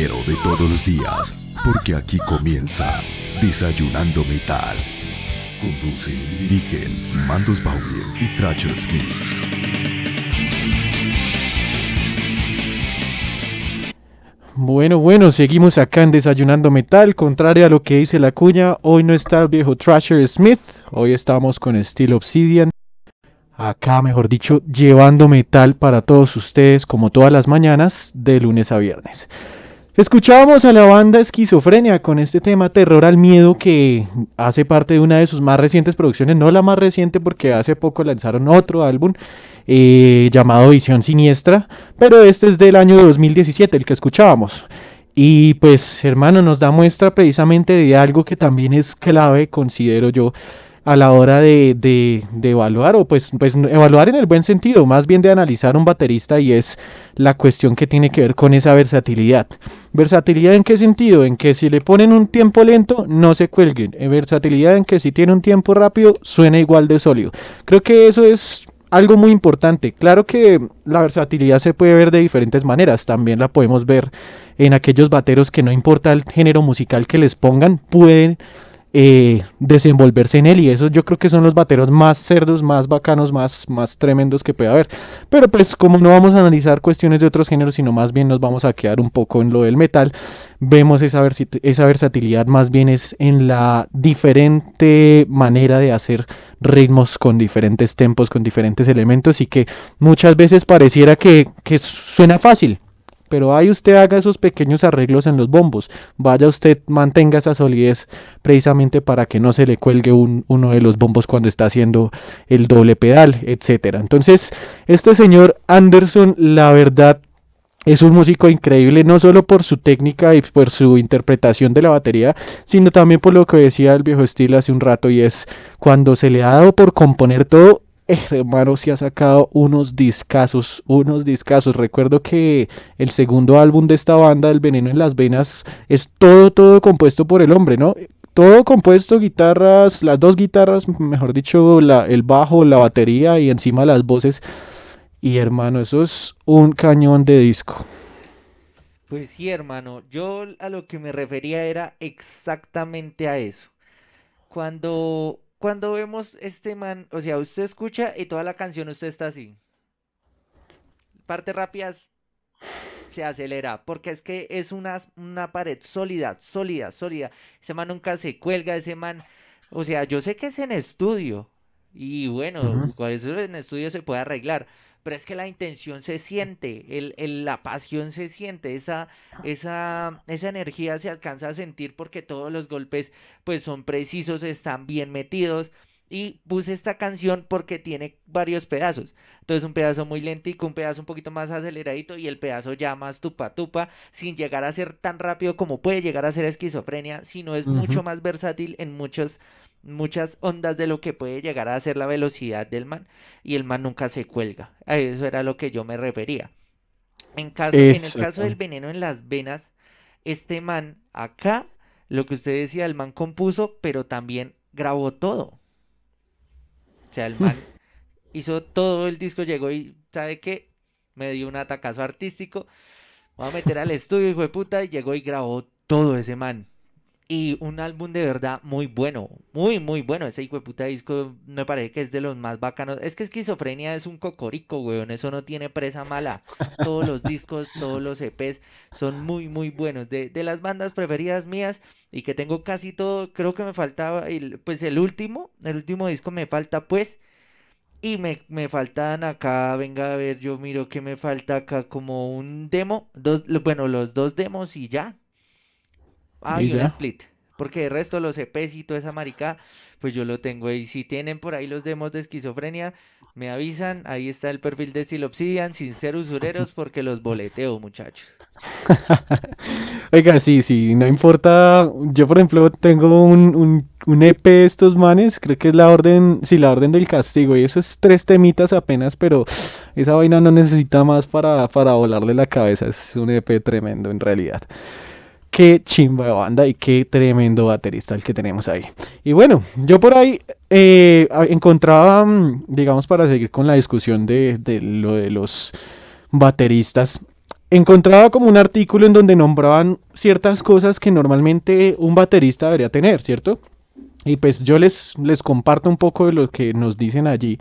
de todos los días, porque aquí comienza Desayunando Metal. Conducen y dirigen Mandos Bauer y Thrasher Smith. Bueno, bueno, seguimos acá en Desayunando Metal. Contrario a lo que dice la cuña, hoy no está el viejo Thrasher Smith. Hoy estamos con Steel Obsidian acá, mejor dicho, llevando metal para todos ustedes como todas las mañanas de lunes a viernes. Escuchábamos a la banda Esquizofrenia con este tema Terror al Miedo que hace parte de una de sus más recientes producciones, no la más reciente porque hace poco lanzaron otro álbum eh, llamado Visión Siniestra, pero este es del año 2017, el que escuchábamos. Y pues hermano, nos da muestra precisamente de algo que también es clave, considero yo, a la hora de, de, evaluar, o pues, pues evaluar en el buen sentido, más bien de analizar un baterista y es la cuestión que tiene que ver con esa versatilidad. ¿Versatilidad en qué sentido? En que si le ponen un tiempo lento, no se cuelguen. En versatilidad en que si tiene un tiempo rápido, suena igual de sólido. Creo que eso es algo muy importante. Claro que la versatilidad se puede ver de diferentes maneras. También la podemos ver en aquellos bateros que no importa el género musical que les pongan, pueden eh, desenvolverse en él y eso yo creo que son los bateros más cerdos, más bacanos, más, más tremendos que puede haber. Pero pues como no vamos a analizar cuestiones de otros géneros, sino más bien nos vamos a quedar un poco en lo del metal, vemos esa, esa versatilidad más bien es en la diferente manera de hacer ritmos con diferentes tempos, con diferentes elementos y que muchas veces pareciera que, que suena fácil, pero ahí usted haga esos pequeños arreglos en los bombos, vaya usted, mantenga esa solidez precisamente para que no se le cuelgue uno de los bombos cuando está haciendo el doble pedal, etcétera. Entonces, este señor Anderson, la verdad, es un músico increíble, no solo por su técnica y por su interpretación de la batería, sino también por lo que decía el viejo estilo hace un rato, y es cuando se le ha dado por componer todo, hermano, se ha sacado unos discazos, unos discazos. Recuerdo que el segundo álbum de esta banda, El Veneno en las Venas, es todo, todo compuesto por el hombre, ¿no? Todo compuesto, guitarras, las dos guitarras, mejor dicho, el bajo, la batería y encima las voces. Y hermano, eso es un cañón de disco. Pues sí, hermano, yo a lo que me refería era exactamente a eso. Cuando cuando vemos este man, o sea, usted escucha y toda la canción usted está así. Parte rápidas se acelera, porque es que es una, una pared sólida, sólida, sólida. Ese man nunca se cuelga, ese man, o sea, yo sé que es en estudio, y bueno, uh eso en estudio se puede arreglar, pero es que la intención se siente, el, la pasión se siente, esa, esa, esa energía se alcanza a sentir porque todos los golpes pues son precisos, están bien metidos. Y puse esta canción porque tiene varios pedazos. Entonces un pedazo muy lentico, un pedazo un poquito más aceleradito y el pedazo ya más tupa tupa, sin llegar a ser tan rápido como puede llegar a ser esquizofrenia, sino es mucho más versátil en muchos muchas ondas de lo que puede llegar a ser la velocidad del man y el man nunca se cuelga. A eso era lo que yo me refería. En, caso, en el caso del veneno en las venas, este man acá, lo que usted decía, el man compuso, pero también grabó todo. O sea, el man (laughs) hizo todo el disco, llegó y, ¿sabe qué? Me dio un atacazo artístico. Voy a meter al estudio, hijo de puta, y llegó y grabó todo ese man. Y un álbum de verdad muy bueno, muy, muy bueno. Ese hijo de puta disco me parece que es de los más bacanos. Es que Esquizofrenia es un cocorico, weón. Eso no tiene presa mala. Todos los discos, todos los EPs son muy, muy buenos. De, de las bandas preferidas mías y que tengo casi todo, creo que me faltaba, el, pues el último, el último disco me falta, pues. Y me, me faltan acá, venga a ver, yo miro que me falta acá como un demo, dos, bueno, los dos demos y ya, Ah, y, un split. Porque el resto, los EPs y toda esa marica, pues yo lo tengo. Y si tienen por ahí los demos de esquizofrenia, me avisan. Ahí está el perfil de Steel Obsidian, sin ser usureros, (laughs) porque los boleteo, muchachos. (laughs) Oiga, sí, sí, no importa. Yo, por ejemplo, tengo un, un, EP de estos manes, creo que es la orden, sí, la orden del castigo. Y eso es tres temitas apenas, pero esa vaina no necesita más para, para volarle la cabeza. Es un EP tremendo en realidad. Qué chimba de banda y qué tremendo baterista el que tenemos ahí. Y bueno, yo por ahí eh, encontraba, mm, digamos, para seguir con la discusión de, lo de los bateristas, encontraba como un artículo en donde nombraban ciertas cosas que normalmente un baterista debería tener, ¿cierto? Y pues yo les, les comparto un poco de lo que nos dicen allí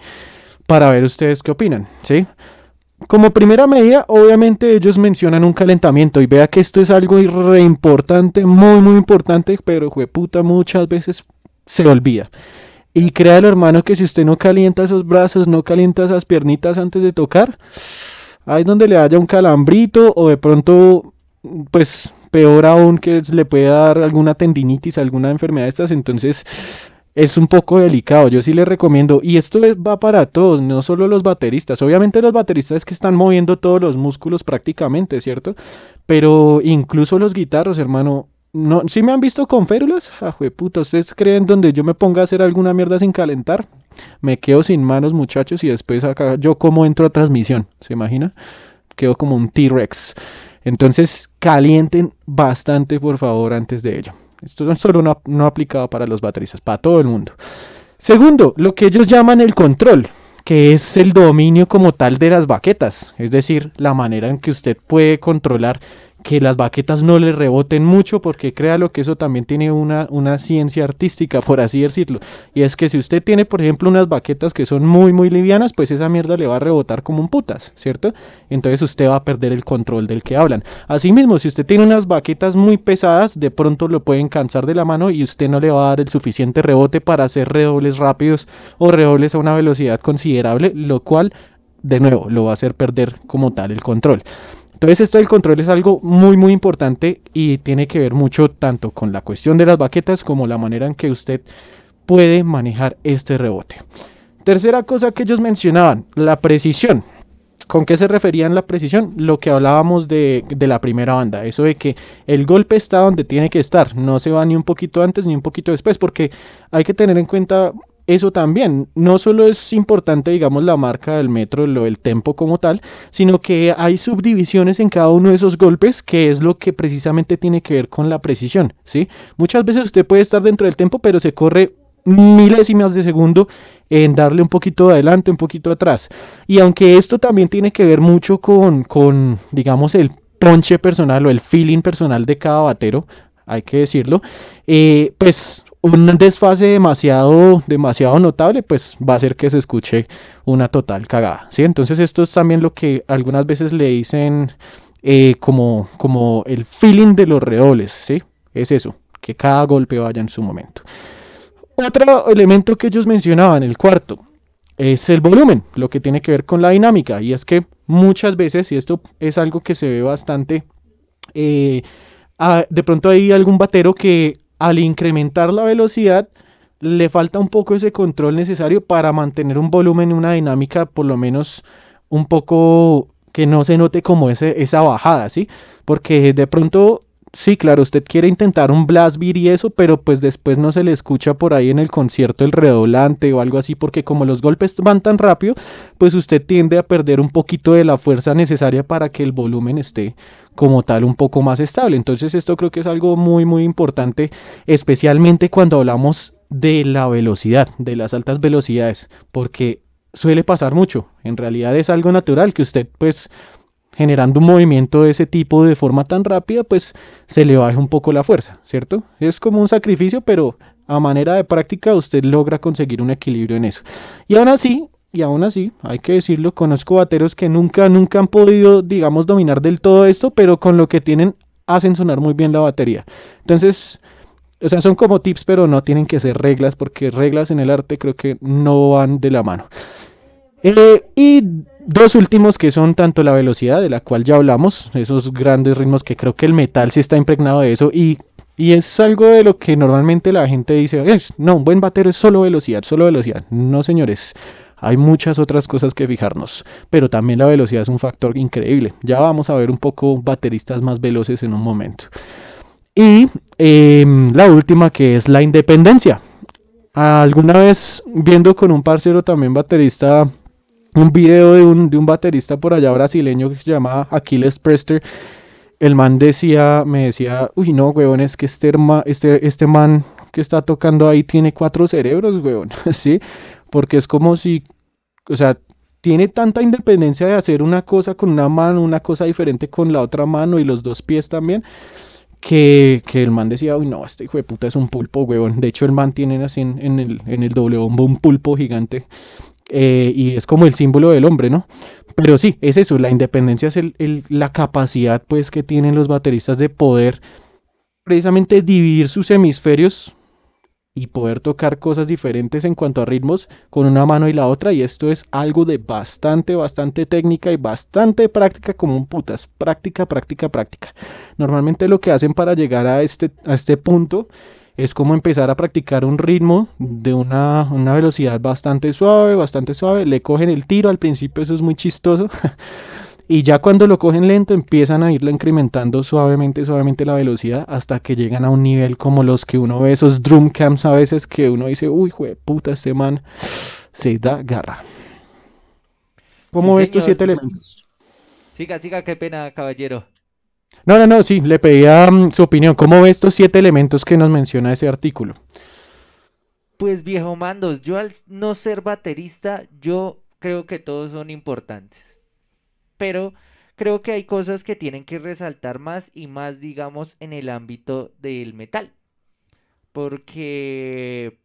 para ver ustedes qué opinan, ¿sí? Como primera medida, obviamente ellos mencionan un calentamiento y vea que esto es algo re importante, muy muy importante, pero puta muchas veces se olvida. Y créalo hermano que si usted no calienta esos brazos, no calienta esas piernitas antes de tocar, ahí donde le haya un calambrito o de pronto, pues peor aún que le puede dar alguna tendinitis, alguna enfermedad de estas, entonces es un poco delicado. Yo sí le recomiendo, y esto va para todos, no solo los bateristas. Obviamente los bateristas que están moviendo todos los músculos prácticamente, ¿cierto? Pero incluso los guitarros, hermano. No, ¿Sí me han visto con férulas? Ajue puta, ¿ustedes creen donde yo me ponga a hacer alguna mierda sin calentar? Me quedo sin manos, muchachos, y después acá yo como entro a transmisión, ¿se imagina? Quedo como un T-Rex. Entonces, calienten bastante, por favor, antes de ello. Esto no solo no, aplicado para los bateristas, para todo el mundo. Segundo, lo que ellos llaman el control, que es el dominio como tal de las baquetas, es decir, la manera en que usted puede controlar que las baquetas no le reboten mucho, porque créalo que eso también tiene una, una ciencia artística, (laughs) por así decirlo. Y es que si usted tiene, por ejemplo, unas baquetas que son muy, muy livianas, pues esa mierda le va a rebotar como un putas, ¿cierto? Entonces usted va a perder el control del que hablan. Asimismo, si usted tiene unas baquetas muy pesadas, de pronto lo pueden cansar de la mano y usted no le va a dar el suficiente rebote para hacer redobles rápidos o redobles a una velocidad considerable, lo cual, de nuevo, lo va a hacer perder como tal el control. Entonces esto del control es algo muy muy importante y tiene que ver mucho tanto con la cuestión de las baquetas como la manera en que usted puede manejar este rebote. Tercera cosa que ellos mencionaban, la precisión. ¿Con qué se referían la precisión? Lo que hablábamos de, de, la primera banda, eso de que el golpe está donde tiene que estar, no se va ni un poquito antes ni un poquito después, porque hay que tener en cuenta eso también. No solo es importante, digamos, la marca del metro, lo, el tempo como tal, sino que hay subdivisiones en cada uno de esos golpes, que es lo que precisamente tiene que ver con la precisión, ¿sí? Muchas veces usted puede estar dentro del tempo, pero se corre milésimas de segundo en darle un poquito adelante, un poquito atrás. Y aunque esto también tiene que ver mucho con, con digamos, el ponche personal o el feeling personal de cada batero, hay que decirlo, eh, pues un desfase demasiado, demasiado notable, pues va a hacer que se escuche una total cagada, ¿sí? Entonces esto es también lo que algunas veces le dicen eh, como, como el feeling de los redobles, ¿sí? Es eso, que cada golpe vaya en su momento. Otro elemento que ellos mencionaban, el cuarto, es el volumen, lo que tiene que ver con la dinámica, y es que muchas veces, y esto es algo que se ve bastante, eh, a, de pronto hay algún batero que al incrementar la velocidad le falta un poco ese control necesario para mantener un volumen y una dinámica por lo menos un poco que no se note como ese, esa bajada, ¿sí? Porque de pronto sí, claro, usted quiere intentar un blast beat y eso, pero pues después no se le escucha por ahí en el concierto el redoblante o algo así, porque como los golpes van tan rápido, pues usted tiende a perder un poquito de la fuerza necesaria para que el volumen esté como tal un poco más estable. Entonces esto creo que es algo muy muy importante, especialmente cuando hablamos de la velocidad, de las altas velocidades, porque suele pasar mucho. En realidad es algo natural que usted pues generando un movimiento de ese tipo de forma tan rápida, pues se le baje un poco la fuerza, ¿cierto? Es como un sacrificio, pero a manera de práctica usted logra conseguir un equilibrio en eso. Y aún así, y aún así, hay que decirlo, conozco bateros que nunca, nunca han podido, digamos, dominar del todo esto, pero con lo que tienen hacen sonar muy bien la batería. Entonces, o sea, son como tips, pero no tienen que ser reglas, porque reglas en el arte creo que no van de la mano. Eh, y dos últimos que son tanto la velocidad, de la cual ya hablamos, esos grandes ritmos que creo que el metal sí está impregnado de eso y, y es algo de lo que normalmente la gente dice, no, un buen batero es solo velocidad, solo velocidad. No, señores, hay muchas otras cosas que fijarnos, pero también la velocidad es un factor increíble. Ya vamos a ver un poco bateristas más veloces en un momento. Y em, la última que es la independencia. Alguna vez viendo con un parcero también baterista un video de un, de un baterista por allá brasileño que se llama Aquiles Prester. El man decía, me decía, uy no, weón, es que este, este, este man que está tocando ahí tiene cuatro cerebros, weón, (laughs) ¿sí? Porque es como si, o sea, tiene tanta independencia de hacer una cosa con una mano, una cosa diferente con la otra mano y los dos pies también, que, que el man decía, uy no, este hijo de puta es un pulpo, weón. De hecho, el man tiene así en, en, el, en el doble bombo un pulpo gigante eh, y es como el símbolo del hombre, ¿no? Pero sí, es eso, la independencia es la capacidad pues que tienen los bateristas de poder precisamente dividir sus hemisferios y poder tocar cosas diferentes en cuanto a ritmos con una mano y la otra y esto es algo de bastante, bastante técnica y bastante práctica como un putas, práctica, práctica, práctica. Normalmente lo que hacen para llegar a este, a este punto es como empezar a practicar un ritmo de una, velocidad bastante suave, bastante suave. Le cogen el tiro, al principio eso es muy chistoso. (laughs) y ya cuando lo cogen lento empiezan a irlo incrementando suavemente, suavemente la velocidad hasta que llegan a un nivel como los que uno ve esos drum camps a veces que uno dice, uy, jue puta, este man se da garra. ¿Cómo ves estos siete elementos? Siga, siga, qué pena, caballero. No, no, no, sí, le pedía mm, su opinión. ¿Cómo ve estos siete elementos que nos menciona ese artículo? Pues viejo mandos, yo al no ser baterista, yo creo que todos son importantes. Pero creo que hay cosas que tienen que resaltar más y más, digamos, en el ámbito del metal. Porque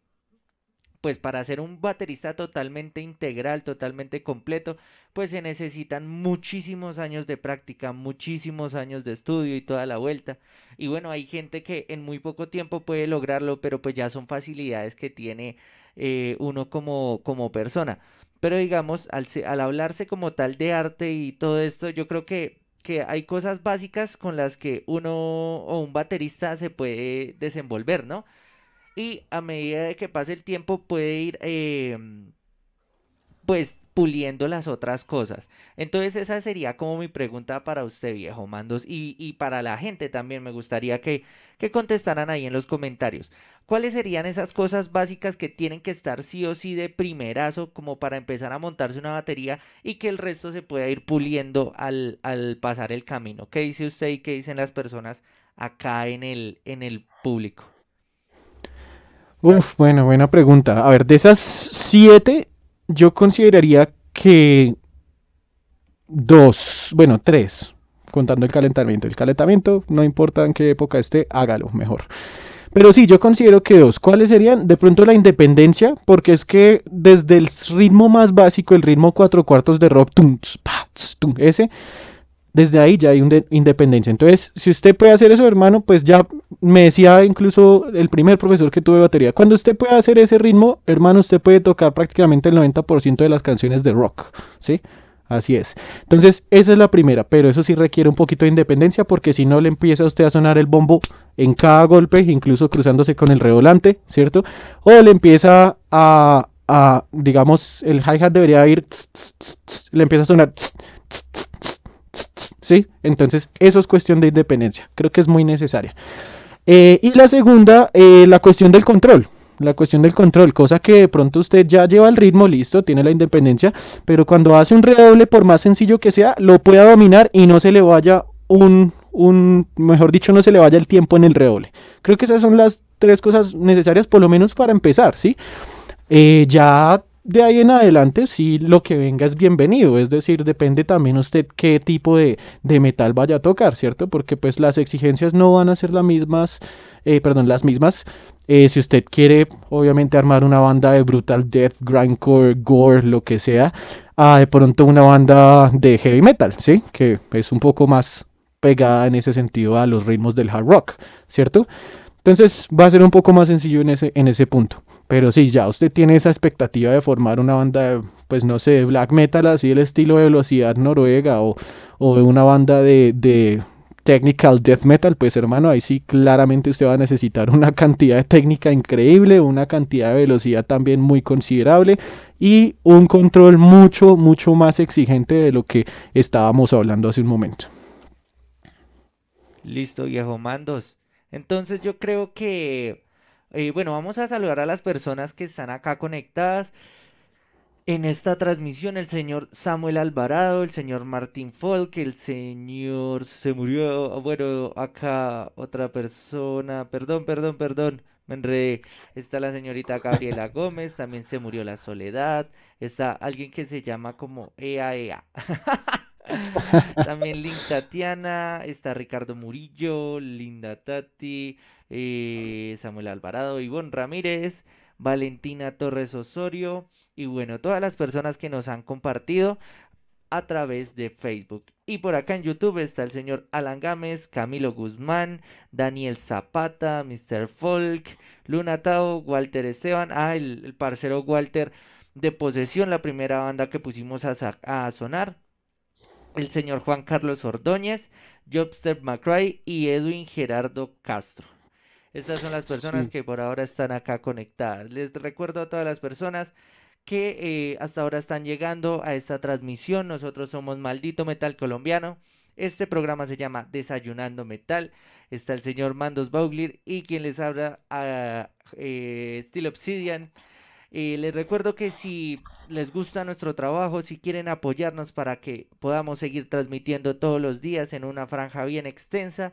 pues para ser un baterista totalmente integral, totalmente completo, pues se necesitan muchísimos años de práctica, muchísimos años de estudio y toda la vuelta. Y bueno, hay gente que en muy poco tiempo puede lograrlo, pero pues ya son facilidades que tiene eh, uno como, como persona. Pero digamos, al, al hablarse como tal de arte y todo esto, yo creo que que hay cosas básicas con las que uno o un baterista se puede desenvolver, ¿no? Y a medida de que pase el tiempo puede ir em, pues puliendo las otras cosas. Entonces esa sería como mi pregunta para usted, viejo Mandos, y, para la gente también me gustaría que, que, contestaran ahí en los comentarios. ¿Cuáles serían esas cosas básicas que tienen que estar sí o sí de primerazo como para empezar a montarse una batería y que el resto se pueda ir puliendo al, al pasar el camino? ¿Qué dice usted y qué dicen las personas acá en el, en el público? Uf, bueno, buena pregunta. A ver, de esas siete, yo consideraría que dos, bueno, tres, contando el calentamiento. El calentamiento, no importa en qué época esté, hágalo mejor. Pero sí, yo considero que dos. ¿Cuáles serían? De pronto la independencia, porque es que desde el ritmo más básico, el ritmo cuatro cuartos de rock, tum, tum, ese, desde ahí ya hay una independencia. Entonces, si usted puede hacer eso, hermano, pues ya me decía incluso el primer profesor que tuve batería, cuando usted puede hacer ese ritmo, hermano, usted puede tocar prácticamente el 90% de las canciones de rock, ¿sí? Así es. Entonces, esa es la primera, pero eso sí requiere un poquito de independencia porque si no le empieza a usted a sonar el bombo en cada golpe, incluso cruzándose con el revolante, ¿cierto? O le empieza a, a digamos, el hi-hat debería ir, le empieza a sonar ¿sí? Entonces, eso es cuestión de independencia. Creo que es muy necesaria. Eh, y la segunda, eh, la cuestión del control. La cuestión del control, cosa que de pronto usted ya lleva el ritmo listo, tiene la independencia, pero cuando hace un redoble, por más sencillo que sea, lo pueda dominar y no se le vaya un, un, mejor dicho, no se le vaya el tiempo en el redoble. Creo que esas son las tres cosas necesarias, por lo menos para empezar, ¿sí? Eh, ya de ahí en adelante sí lo que venga es bienvenido, es decir, depende también usted qué tipo de, metal vaya a tocar, ¿cierto? Porque pues las exigencias no van a ser las mismas, eh, perdón, las mismas. Eh, si usted quiere, obviamente, armar una banda de brutal death, grindcore, gore, lo que sea, a de pronto una banda de heavy metal, ¿sí? Que es un poco más pegada en ese sentido a los ritmos del hard rock, ¿cierto? Entonces va a ser un poco más sencillo en ese, en ese punto. Pero si ya usted tiene esa expectativa de formar una banda, de, pues no sé, de black metal, así el estilo de velocidad noruega o, de una banda de, de technical death metal, pues hermano, ahí sí claramente usted va a necesitar una (laughs) cantidad de técnica increíble, una cantidad de velocidad también muy considerable y un control mucho, mucho más exigente de lo que estábamos hablando hace un momento. Listo, viejo mandos. Entonces yo creo que, eh, bueno, vamos a saludar a las personas que están acá conectadas. En esta transmisión, el señor Samuel Alvarado, el señor Martín Folk, el señor se murió, bueno, acá otra persona, perdón, perdón, perdón, me enredé. Está la señorita Gabriela Gómez, también se murió la Soledad, está alguien que se llama como EAEA. (laughs) (laughs) También Link Tatiana, está Ricardo Murillo, Linda Tati, eh, Samuel Alvarado, Ivonne Ramírez, Valentina Torres Osorio y bueno, todas las personas que nos han compartido a través de Facebook. Y por acá en YouTube está el señor Alan Gámez, Camilo Guzmán, Daniel Zapata, Mr. Folk, Luna Tao, Walter Esteban, ah, el, parcero Walter de Posesión, la primera banda que pusimos a sonar el señor Juan Carlos Ordóñez, Jobster McRae y Edwin Gerardo Castro. Estas son las personas que por ahora están acá conectadas. Les recuerdo a todas las personas que eh, hasta ahora están llegando a esta transmisión. Nosotros somos Maldito Metal Colombiano. Este programa se llama Desayunando Metal. Está el señor Mandos Bauglir y quien les habla a eh, Steel Obsidian. Eh, les recuerdo que si les gusta nuestro trabajo, si quieren apoyarnos para que podamos seguir transmitiendo todos los días en una franja bien extensa,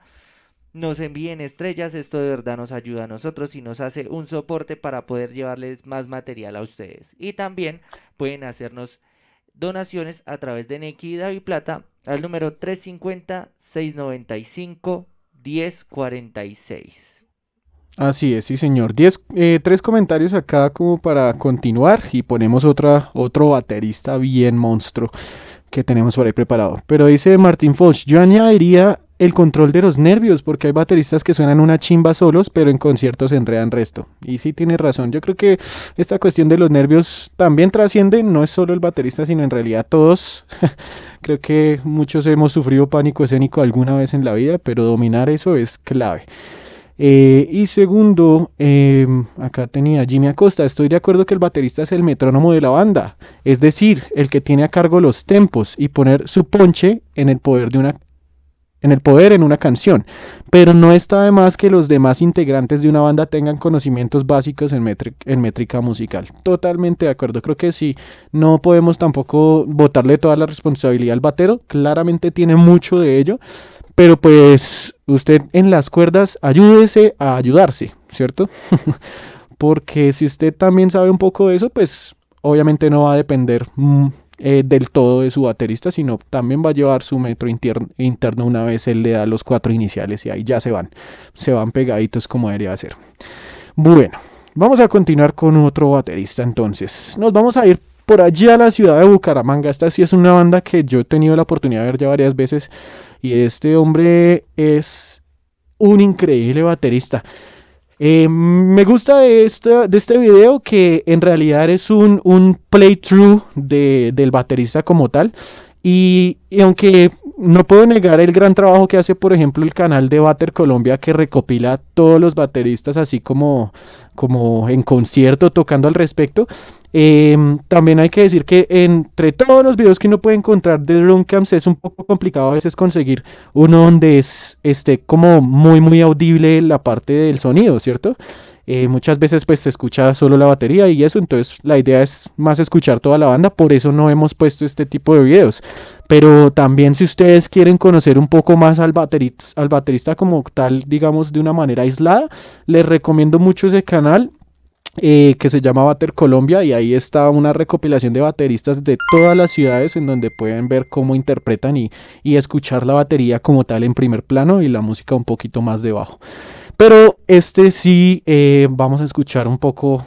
nos envíen estrellas, esto de verdad nos ayuda a nosotros y nos hace un soporte para poder llevarles más material a ustedes. Y también pueden hacernos donaciones a través de Nequidad y Plata al número 350-695-1046. Así es, sí señor. Diez, eh, tres comentarios acá como para continuar y ponemos otra, otro baterista bien monstruo que tenemos por ahí preparado. Pero dice Martín Foch, yo añadiría el control de los nervios, porque hay bateristas que suenan una chimba solos, pero en conciertos se enredan resto. Y sí tiene razón, yo creo que esta cuestión de los nervios también trasciende, no es solo el baterista, sino en realidad todos. (laughs) creo que muchos hemos sufrido pánico escénico alguna vez en la vida, pero dominar eso es clave. Eh, y segundo, em, acá tenía Jimmy Acosta, estoy de acuerdo que el baterista es el metrónomo de la banda, es decir, el que tiene a cargo los tempos y poner su ponche en el poder de una en el poder en una canción, pero no está de más que los demás integrantes de una banda tengan conocimientos básicos en, en métrica musical. Totalmente de acuerdo, creo que sí, no podemos tampoco botarle toda la responsabilidad al batero, claramente tiene mucho de ello, pero pues usted en las cuerdas ayúdese a ayudarse, ¿cierto? (laughs) Porque si usted también sabe un poco de eso, pues obviamente no va a depender mm, eh, del todo de su baterista, sino también va a llevar su metro interno una vez él le da los cuatro iniciales y ahí ya se van, se van pegaditos como debería ser. Bueno, vamos a continuar con otro baterista entonces. Nos vamos a ir por allí a la ciudad de Bucaramanga. Esta sí es una banda que yo he tenido la oportunidad de ver ya varias veces y este hombre es un increíble baterista. Eh, me gusta de, de este video que en realidad es un, un playthrough de, del baterista como tal. Y, aunque no puedo negar el gran trabajo que hace, por ejemplo, el canal de Bater Colombia, que recopila todos los bateristas así como, como en concierto, tocando al respecto, Em, también hay que decir que entre todos los videos que uno puede encontrar de Drumcams es un poco complicado a veces conseguir uno donde es esté como muy muy audible la parte del sonido, ¿cierto? Eh, muchas veces pues se escucha solo la batería y eso, entonces la idea es más escuchar toda la banda, por eso no hemos puesto este tipo de videos. Pero también si ustedes quieren conocer un poco más al baterista como tal, digamos de una manera aislada, les recomiendo mucho ese canal. Eh, que se llama Bater Colombia y ahí está una recopilación de bateristas de todas las ciudades en donde pueden ver cómo interpretan y, escuchar la batería como tal en primer plano y la música un poquito más debajo. Pero este sí eh, vamos a escuchar un poco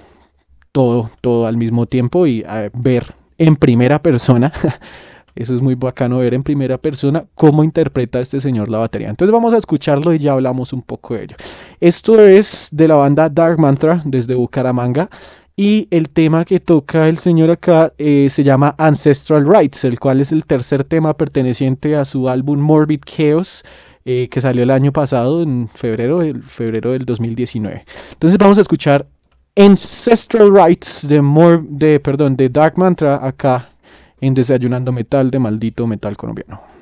todo, todo al mismo tiempo y ver en primera persona (laughs) Eso es muy bacano ver en primera persona cómo interpreta este señor la batería. Entonces vamos a escucharlo y ya hablamos un poco de ello. Esto es de la banda Dark Mantra desde Bucaramanga. Y el tema que toca el señor acá eh, se llama Ancestral Rights, el cual es el tercer tema perteneciente a su álbum Morbid Chaos, eh, que salió el año pasado, en febrero, el febrero del 2019. Entonces vamos a escuchar Ancestral Rights de Dark Mantra acá en Desayunando Metal de Maldito Metal Colombiano.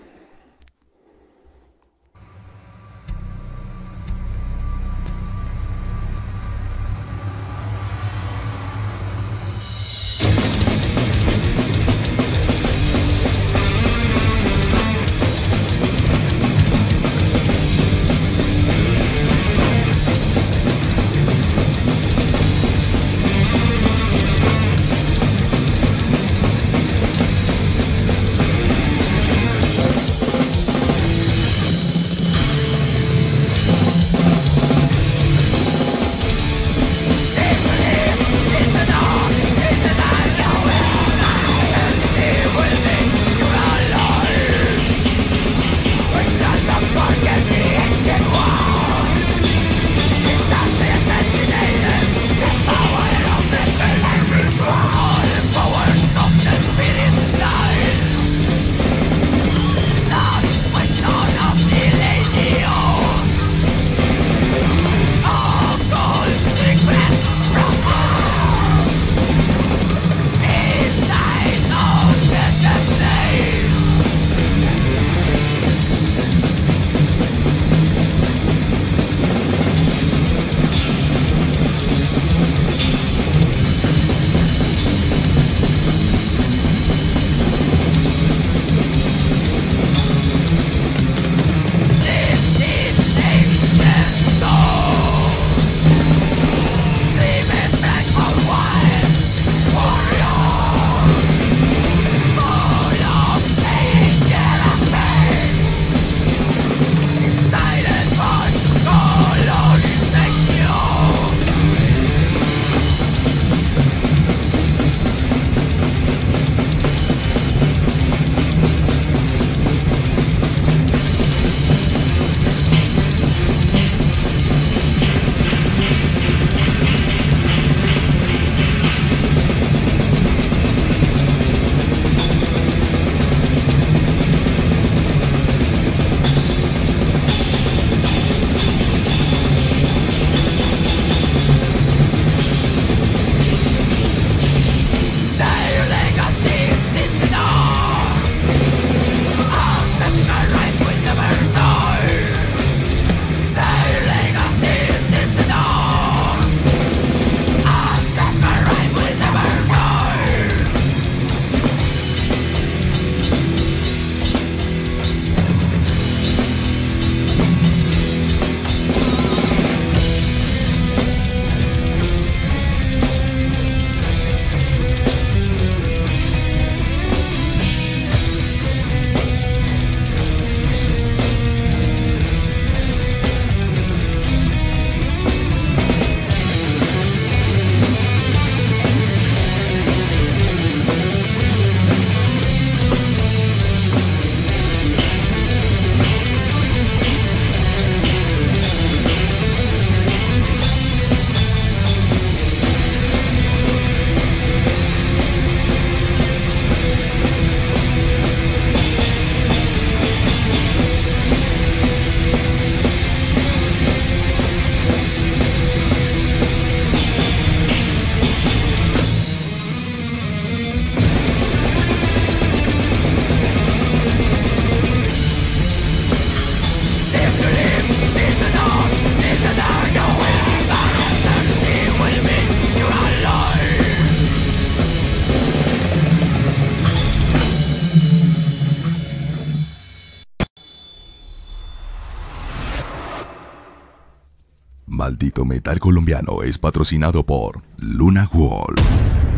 Metal Colombiano es patrocinado por Luna Wolf,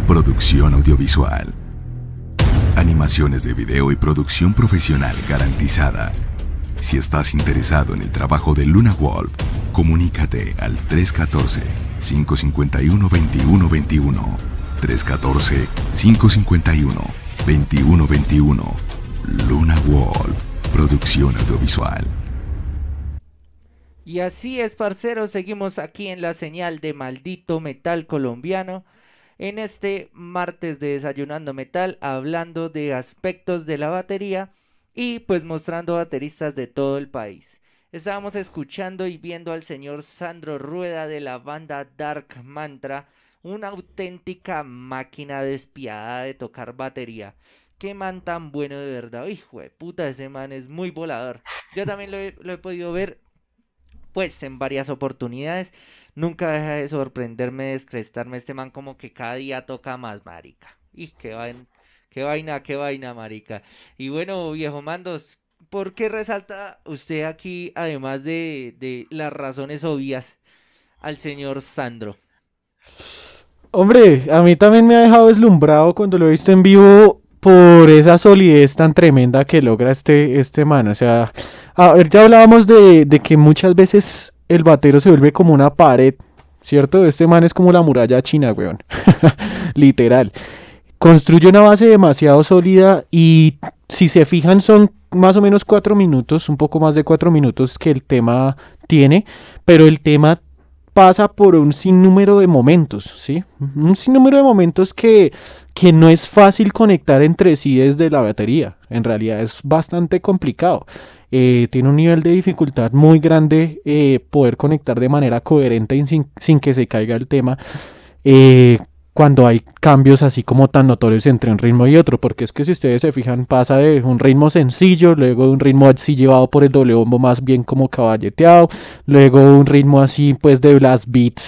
producción audiovisual. Animaciones de video y producción profesional garantizada. Si estás interesado en el trabajo de Luna Wolf, comunícate al 314-551-2121. 314-551-2121. Luna Wolf, producción audiovisual. Y así es, parceros, seguimos aquí en la señal de maldito metal colombiano. En este martes de Desayunando Metal, hablando de aspectos de la batería y pues mostrando bateristas de todo el país. Estábamos escuchando y viendo al señor Sandro Rueda de la banda Dark Mantra, una auténtica máquina despiadada de tocar batería. Qué man tan bueno de verdad. Hijo de puta, ese man es muy volador. Yo también lo he, lo he podido ver pues en varias oportunidades. Nunca deja de sorprenderme, descrestarme este man como que cada día toca más, marica. Y qué vaina, qué vaina, qué vaina, marica. Y bueno, viejo Mandos, ¿por qué resalta usted aquí, además de, de las razones obvias, al señor Sandro? Hombre, a mí también me ha dejado deslumbrado cuando lo he visto en vivo por esa solidez tan tremenda que logra este, este man. O sea, a ver, ya hablábamos de, de que muchas veces el batero se vuelve como una pared, ¿cierto? Este man es como la muralla china, weón. (laughs) Literal. Construye una base demasiado sólida y si se fijan son más o menos cuatro minutos, un poco más de cuatro minutos que el tema tiene, pero el tema pasa por un sinnúmero de momentos, ¿sí? Un sinnúmero de momentos que, que no es fácil conectar entre sí desde la batería. En realidad es bastante complicado. Eh, tiene un nivel de dificultad muy grande eh, poder conectar de manera coherente y sin, sin que se caiga el tema. Eh, cuando hay cambios así como tan notorios entre un ritmo y otro, porque es que si ustedes se fijan pasa de un ritmo sencillo, luego un ritmo así llevado por el doble bombo más bien como caballeteado, luego un ritmo así pues de blast beat,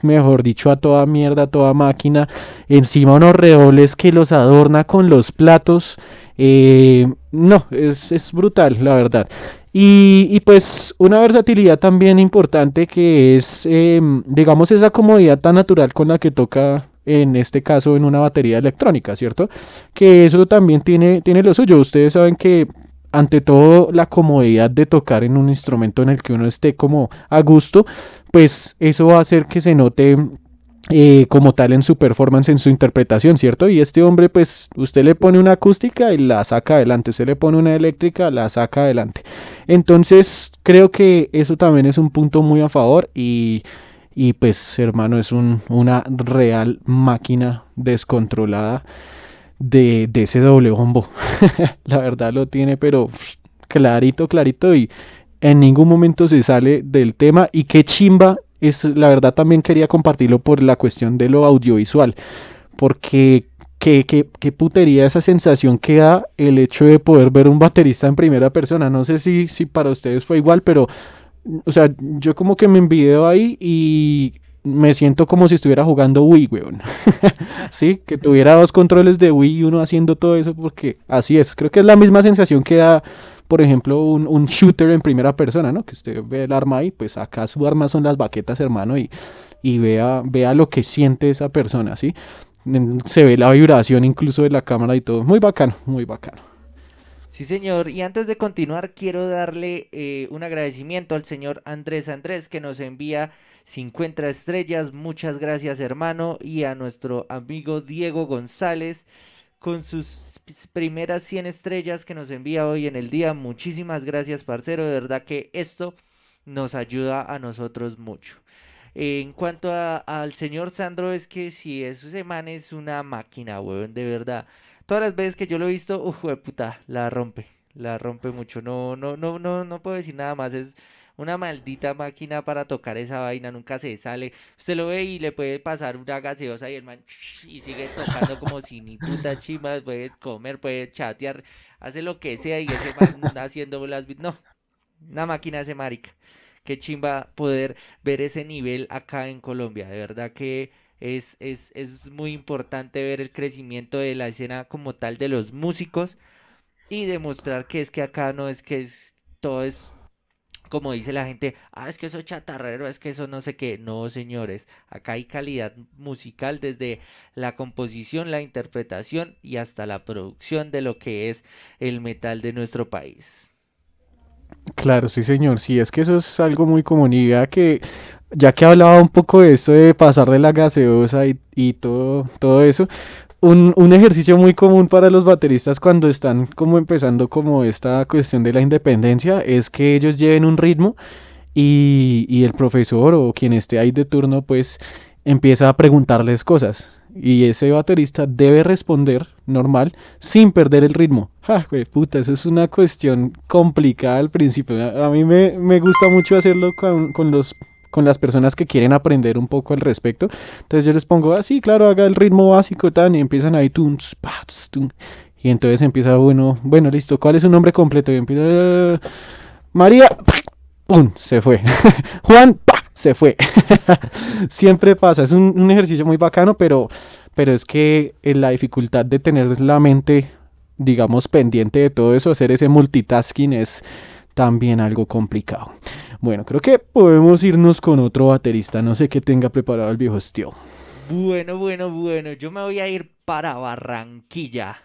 mejor dicho a toda mierda, a toda máquina, encima unos redobles que los adorna con los platos, eh, no, es, es, brutal la verdad. Y, pues una versatilidad también importante que es, eh, digamos, esa comodidad tan natural con la que toca en este caso en una batería electrónica, ¿cierto? Que eso también tiene, tiene lo suyo. Ustedes saben que ante todo la comodidad de tocar en un instrumento en el que uno esté como a gusto, pues eso va a hacer que se note eh, como tal en su performance, en su interpretación, ¿cierto? Y este hombre, pues usted le pone una acústica y la saca adelante, usted le pone una eléctrica, la saca adelante. Entonces, creo que eso también es un punto muy a favor y y pues hermano es un, una real máquina descontrolada de, de ese doble bombo. (laughs) la verdad lo tiene pero clarito, clarito y en ningún momento se sale del tema y qué chimba es la verdad también quería compartirlo por la cuestión de lo audiovisual porque qué, qué, qué putería esa sensación que da el hecho de poder ver un baterista en primera persona no sé si, si para ustedes fue igual pero o sea, yo como que me envideo ahí y me siento como si estuviera jugando Wii, weón. (laughs) sí, que tuviera dos controles de Wii y uno haciendo todo eso porque así es. Creo que es la misma sensación que da, por ejemplo, un, un shooter en primera persona, ¿no? Que usted ve el arma ahí, pues acá su arma son las baquetas, hermano, y, y vea, vea lo que siente esa persona, ¿sí? Se ve la vibración incluso de la cámara y todo. Muy bacano, muy bacano. Sí, señor. Y antes de continuar, quiero darle eh, un agradecimiento al señor Andrés Andrés que nos envía 50 estrellas. Muchas gracias, hermano. Y a nuestro amigo Diego González con sus primeras 100 estrellas que nos envía hoy en el día. Muchísimas gracias, parcero. De verdad que esto nos ayuda a nosotros mucho. En cuanto al señor Sandro, es que si ese man es una máquina, weón, de verdad todas las veces que yo lo he visto, uff, puta, la rompe, la rompe mucho. No, no, no, no, no puedo decir nada más. Es una maldita máquina para tocar esa vaina, nunca se sale. Usted lo ve y le puede pasar una gaseosa y el man y sigue tocando como si ni puta chima, puede comer, puede chatear, hace lo que sea y ese man (laughs) haciendo las no, una máquina ese marica. Qué chimba poder ver ese nivel acá en Colombia, de verdad que es, es, es muy importante ver el crecimiento de la escena como tal de los músicos y demostrar que es que acá no es que es, todo es como dice la gente, ah, es que eso es chatarrero, es que eso no sé qué. No, señores, acá hay calidad musical desde la composición, la interpretación y hasta la producción de lo que es el metal de nuestro país. Claro, sí, señor. Sí, es que eso es algo muy común. Y que, ya que hablaba un poco de esto de pasar de la gaseosa y, y todo, todo eso, un, un ejercicio muy común para los bateristas cuando están como empezando como esta cuestión de la independencia es que ellos lleven un ritmo y, y el profesor o quien esté ahí de turno pues empieza a preguntarles cosas y ese baterista debe responder normal sin perder el ritmo. Ja, güey, puta, eso es una cuestión complicada al principio. A, mí me, me gusta mucho hacerlo con, con los con las personas que quieren aprender un poco al respecto. Entonces yo les pongo así, claro, haga el ritmo básico tan y empiezan ahí tuns, pats, tun, y entonces empieza bueno, bueno, listo, ¿cuál es su nombre completo? Y empieza "Eh, María, ¡pum! se fue. (laughs) Juan, se fue. (laughs) Siempre pasa, es un, un ejercicio muy bacano, pero pero es que eh, la dificultad de tener la mente, digamos, pendiente de todo eso, hacer ese multitasking es también algo complicado. Bueno, creo que podemos irnos con otro baterista. No sé qué tenga preparado el viejo Steel. Bueno, bueno, bueno, yo me voy a ir para Barranquilla.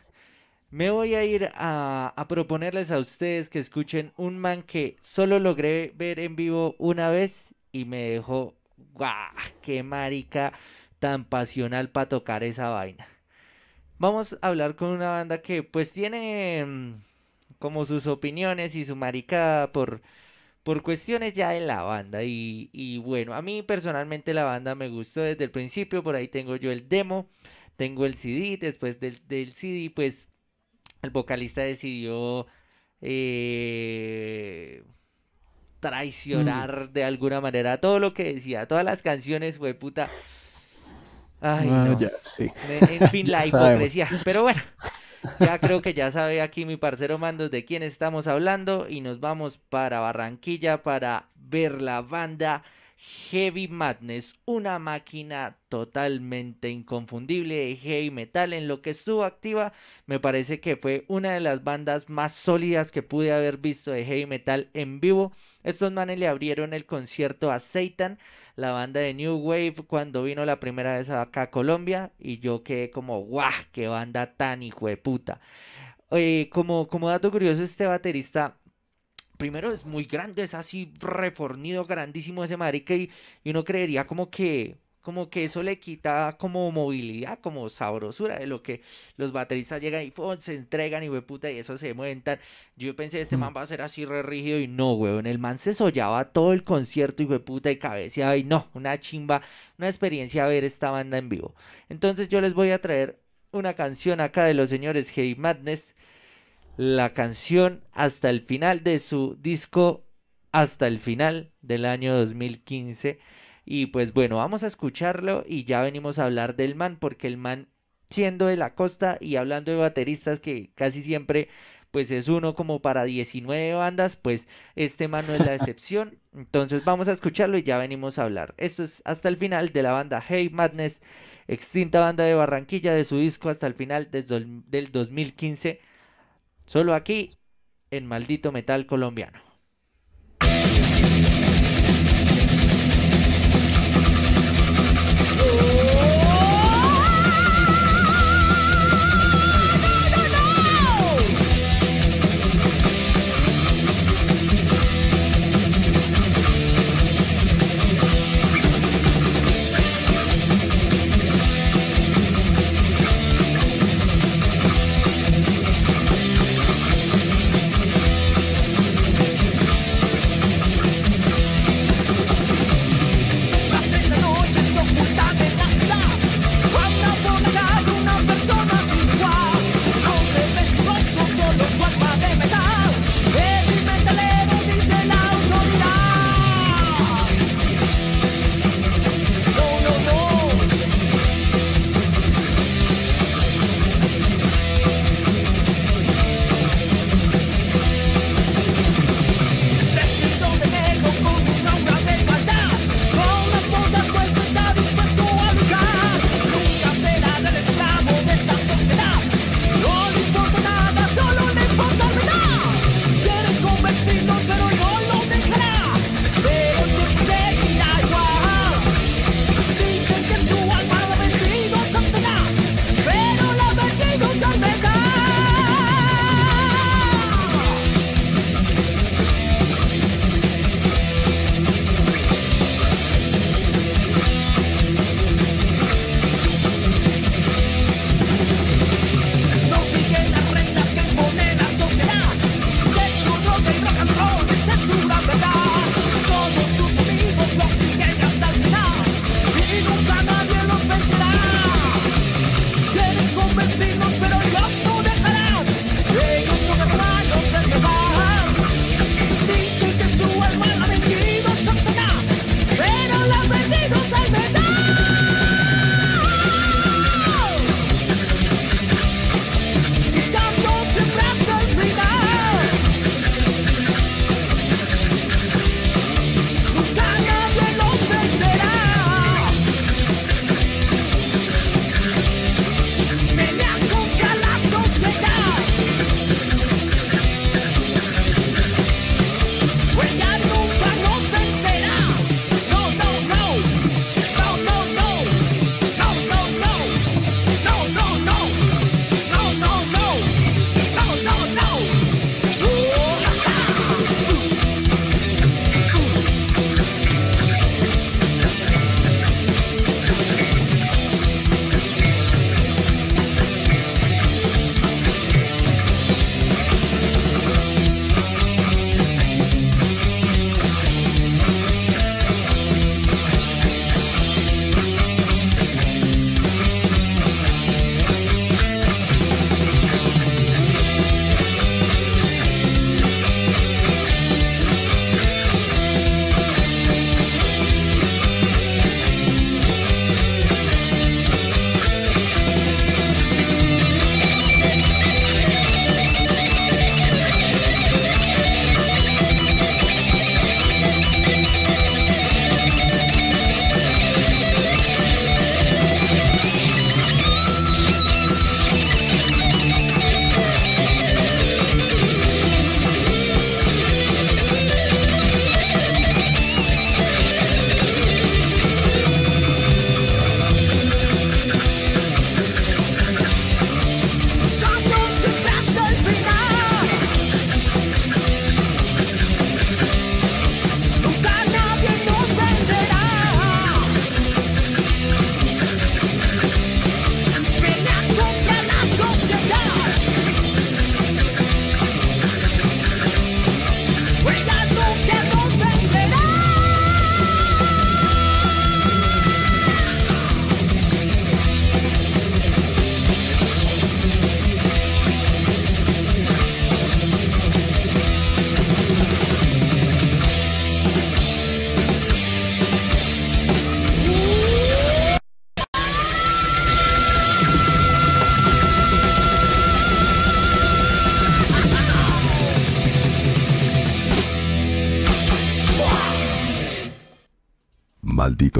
Me voy a ir a, a proponerles a ustedes que escuchen un man que solo logré ver en vivo una vez y me dejó, ¡guau! ¡Qué marica tan pasional para tocar esa vaina! Vamos a hablar con una banda que pues tiene como sus opiniones y su maricada por, por cuestiones ya de la banda. Y, y bueno, a mí personalmente la banda me gustó desde el principio, por ahí tengo yo el demo, tengo el CD, después del, del CD pues el vocalista decidió eh, traicionar de alguna manera todo lo que decía, todas las canciones, fue puta. Ay, Ah, no. ya, sí. En fin, (laughs) la sabemos. hipocresía. Pero bueno, ya creo que ya sabe aquí mi parcero Mandos de quién estamos hablando y nos vamos para Barranquilla para ver la banda Heavy Madness, una máquina totalmente inconfundible de heavy metal en lo que estuvo activa. Me parece que fue una de las bandas más sólidas que pude haber visto de heavy metal en vivo. Estos manes le abrieron el concierto a Satan, la banda de New Wave, cuando vino la primera vez acá a Colombia. Y yo quedé como, ¡guau! ¡Qué banda tan hijo de puta! Eh, como, como dato curioso, este baterista primero es muy grande, es así refornido, grandísimo ese marica y, y uno creería como que como que eso le quita como movilidad, como sabrosura de lo que los bateristas llegan y ¡pum! se entregan y puta y eso se mueven tan. Yo pensé, este Mm. man va a ser así re rígido y no, weón. El man se sollaba todo el concierto y puta y cabeceaba y no, una chimba, una experiencia ver esta banda en vivo. Entonces yo les voy a traer una canción acá de los señores Heavy Madness la canción hasta el final de su disco hasta el final del año 2015 y pues bueno vamos a escucharlo y ya venimos a hablar del man porque el man siendo de la costa y hablando de bateristas que casi siempre pues es uno como para 19 bandas pues este man no es la (laughs) excepción. Entonces vamos a escucharlo y ya venimos a hablar. Esto es hasta el final de la banda Hey Madness extinta banda de Barranquilla de su disco hasta el final del 2015 Solo aquí, en Maldito Metal Colombiano.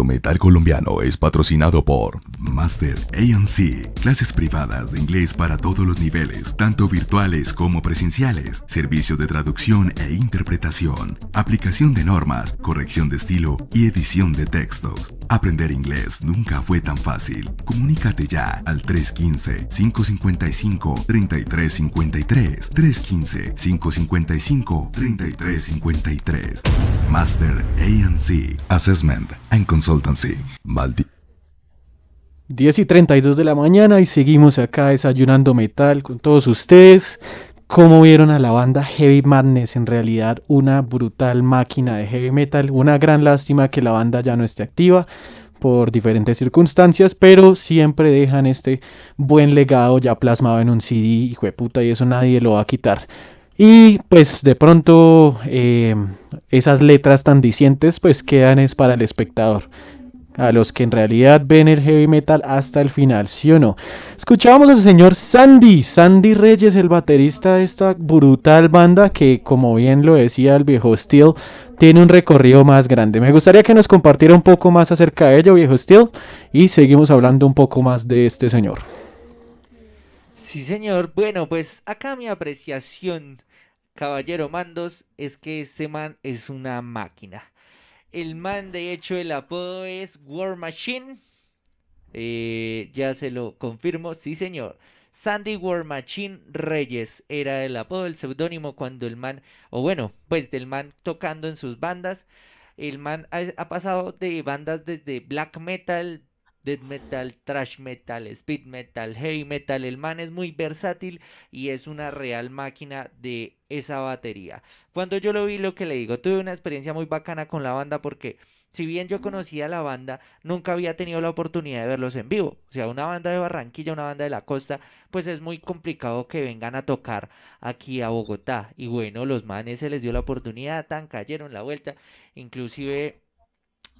Metal Colombiano es patrocinado por Master ANC, clases privadas de inglés para todos los niveles, tanto virtuales como presenciales, servicios de traducción e interpretación, aplicación de normas, corrección de estilo y edición de textos. Aprender inglés nunca fue tan fácil. Comunícate ya al 315-555-3353. 315-555-3353. Master ANC, Assessment and Consultancy. Maldi 10 y 32 de la mañana y seguimos acá desayunando metal con todos ustedes. ¿Cómo vieron a la banda Heavy Madness? En realidad una brutal máquina de heavy metal. Una gran lástima que la banda ya no esté activa por diferentes circunstancias, pero siempre dejan este buen legado ya plasmado en un CD, hijo de puta, y eso nadie lo va a quitar. Y pues de pronto eh, esas letras tan dicientes pues quedan es para el espectador a los que en realidad ven el heavy metal hasta el final, ¿sí o no? Escuchábamos al señor Sandy, Sandy Reyes, el baterista de esta brutal banda que, como bien lo decía el viejo Steel, tiene un recorrido más grande. Me gustaría que nos compartiera un poco más acerca de ello, viejo Steel, y seguimos hablando un poco más de este señor. Sí, señor. Bueno, pues acá mi apreciación, caballero Mandos, es que este man es una máquina. El man, de hecho, el apodo es War Machine. Eh, ya se lo confirmo, sí señor. Sandy War Machine Reyes era el apodo, el seudónimo cuando el man, o bueno, pues del man tocando en sus bandas. El man ha, ha pasado de bandas desde black metal, death metal, thrash metal, speed metal, heavy metal. El man es muy versátil y es una real máquina de esa batería. Cuando yo lo vi, lo que le digo, tuve una experiencia muy bacana con la banda porque si bien yo conocía la banda, nunca había tenido la oportunidad de verlos en vivo. O sea, una banda de Barranquilla, una banda de la costa, pues es muy complicado que vengan a tocar aquí a Bogotá. Y bueno, los manes se les dio la oportunidad, tan cayeron la vuelta. Inclusive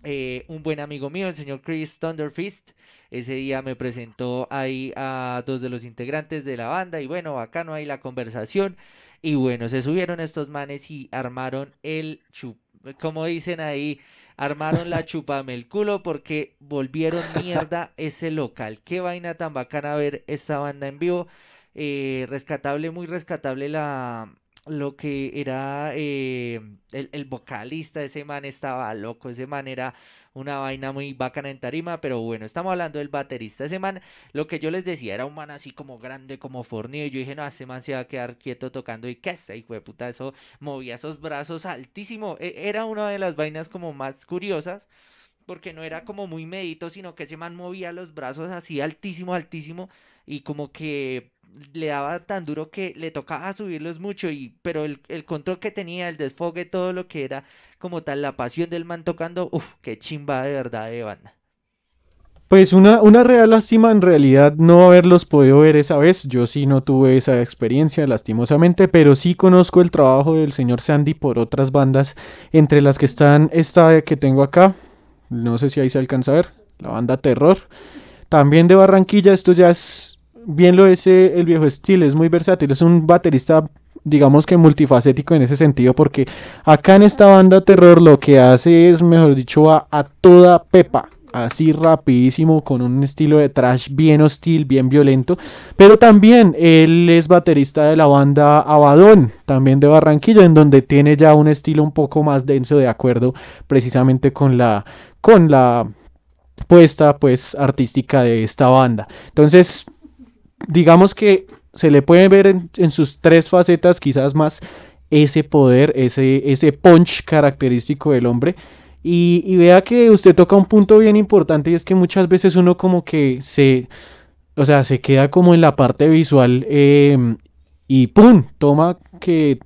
eh, un buen amigo mío, el señor Chris Thunderfist. Ese día me presentó ahí a dos de los integrantes de la banda y bueno, acá no hay la conversación. Y bueno, se subieron estos manes y armaron el chup, como dicen ahí, armaron la chupame el culo porque volvieron mierda (laughs) ese local. Qué vaina tan bacana ver esta banda en vivo. Eh, rescatable, muy rescatable la, lo que era eh, el, el, vocalista, ese man estaba loco, ese man era una vaina muy bacana en tarima, pero bueno, estamos hablando del baterista, ese man, lo que yo les decía, era un man así como grande, como fornido, y yo dije, no, ese man se va a quedar quieto tocando, y qué es, hijo de puta, eso movía esos brazos altísimo, e, era una de las vainas como más curiosas, porque no era como muy medito, sino que ese man movía los brazos así altísimo, altísimo, y como que le daba tan duro que le tocaba subirlos mucho, y, pero el, control que tenía, el desfogue, todo lo que era como tal, la pasión del man tocando, uff, qué chimba de verdad de banda. Pues una, una real lástima en realidad no haberlos podido ver esa vez, yo sí no tuve esa experiencia lastimosamente, pero sí conozco el trabajo del señor Sandy por otras bandas, entre las que están esta que tengo acá, no sé si ahí se alcanza a ver, la banda Terror, también de Barranquilla, esto ya es bien lo dice el viejo estilo, es muy versátil, es un baterista digamos que multifacético en ese sentido porque acá en esta banda terror lo que hace es mejor dicho a, a toda pepa así rapidísimo con un estilo de trash bien hostil, bien violento, pero también él es baterista de la banda Abadón, también de Barranquilla, en donde tiene ya un estilo un poco más denso de acuerdo precisamente con la con la puesta pues artística de esta banda. Entonces, digamos que se le puede ver en, en, sus tres facetas quizás más ese poder, ese, ese punch característico del hombre. Y, y, vea que usted toca un punto bien importante y es que muchas veces uno como que se, o sea, se queda como en la parte visual eh, y ¡pum! Toma que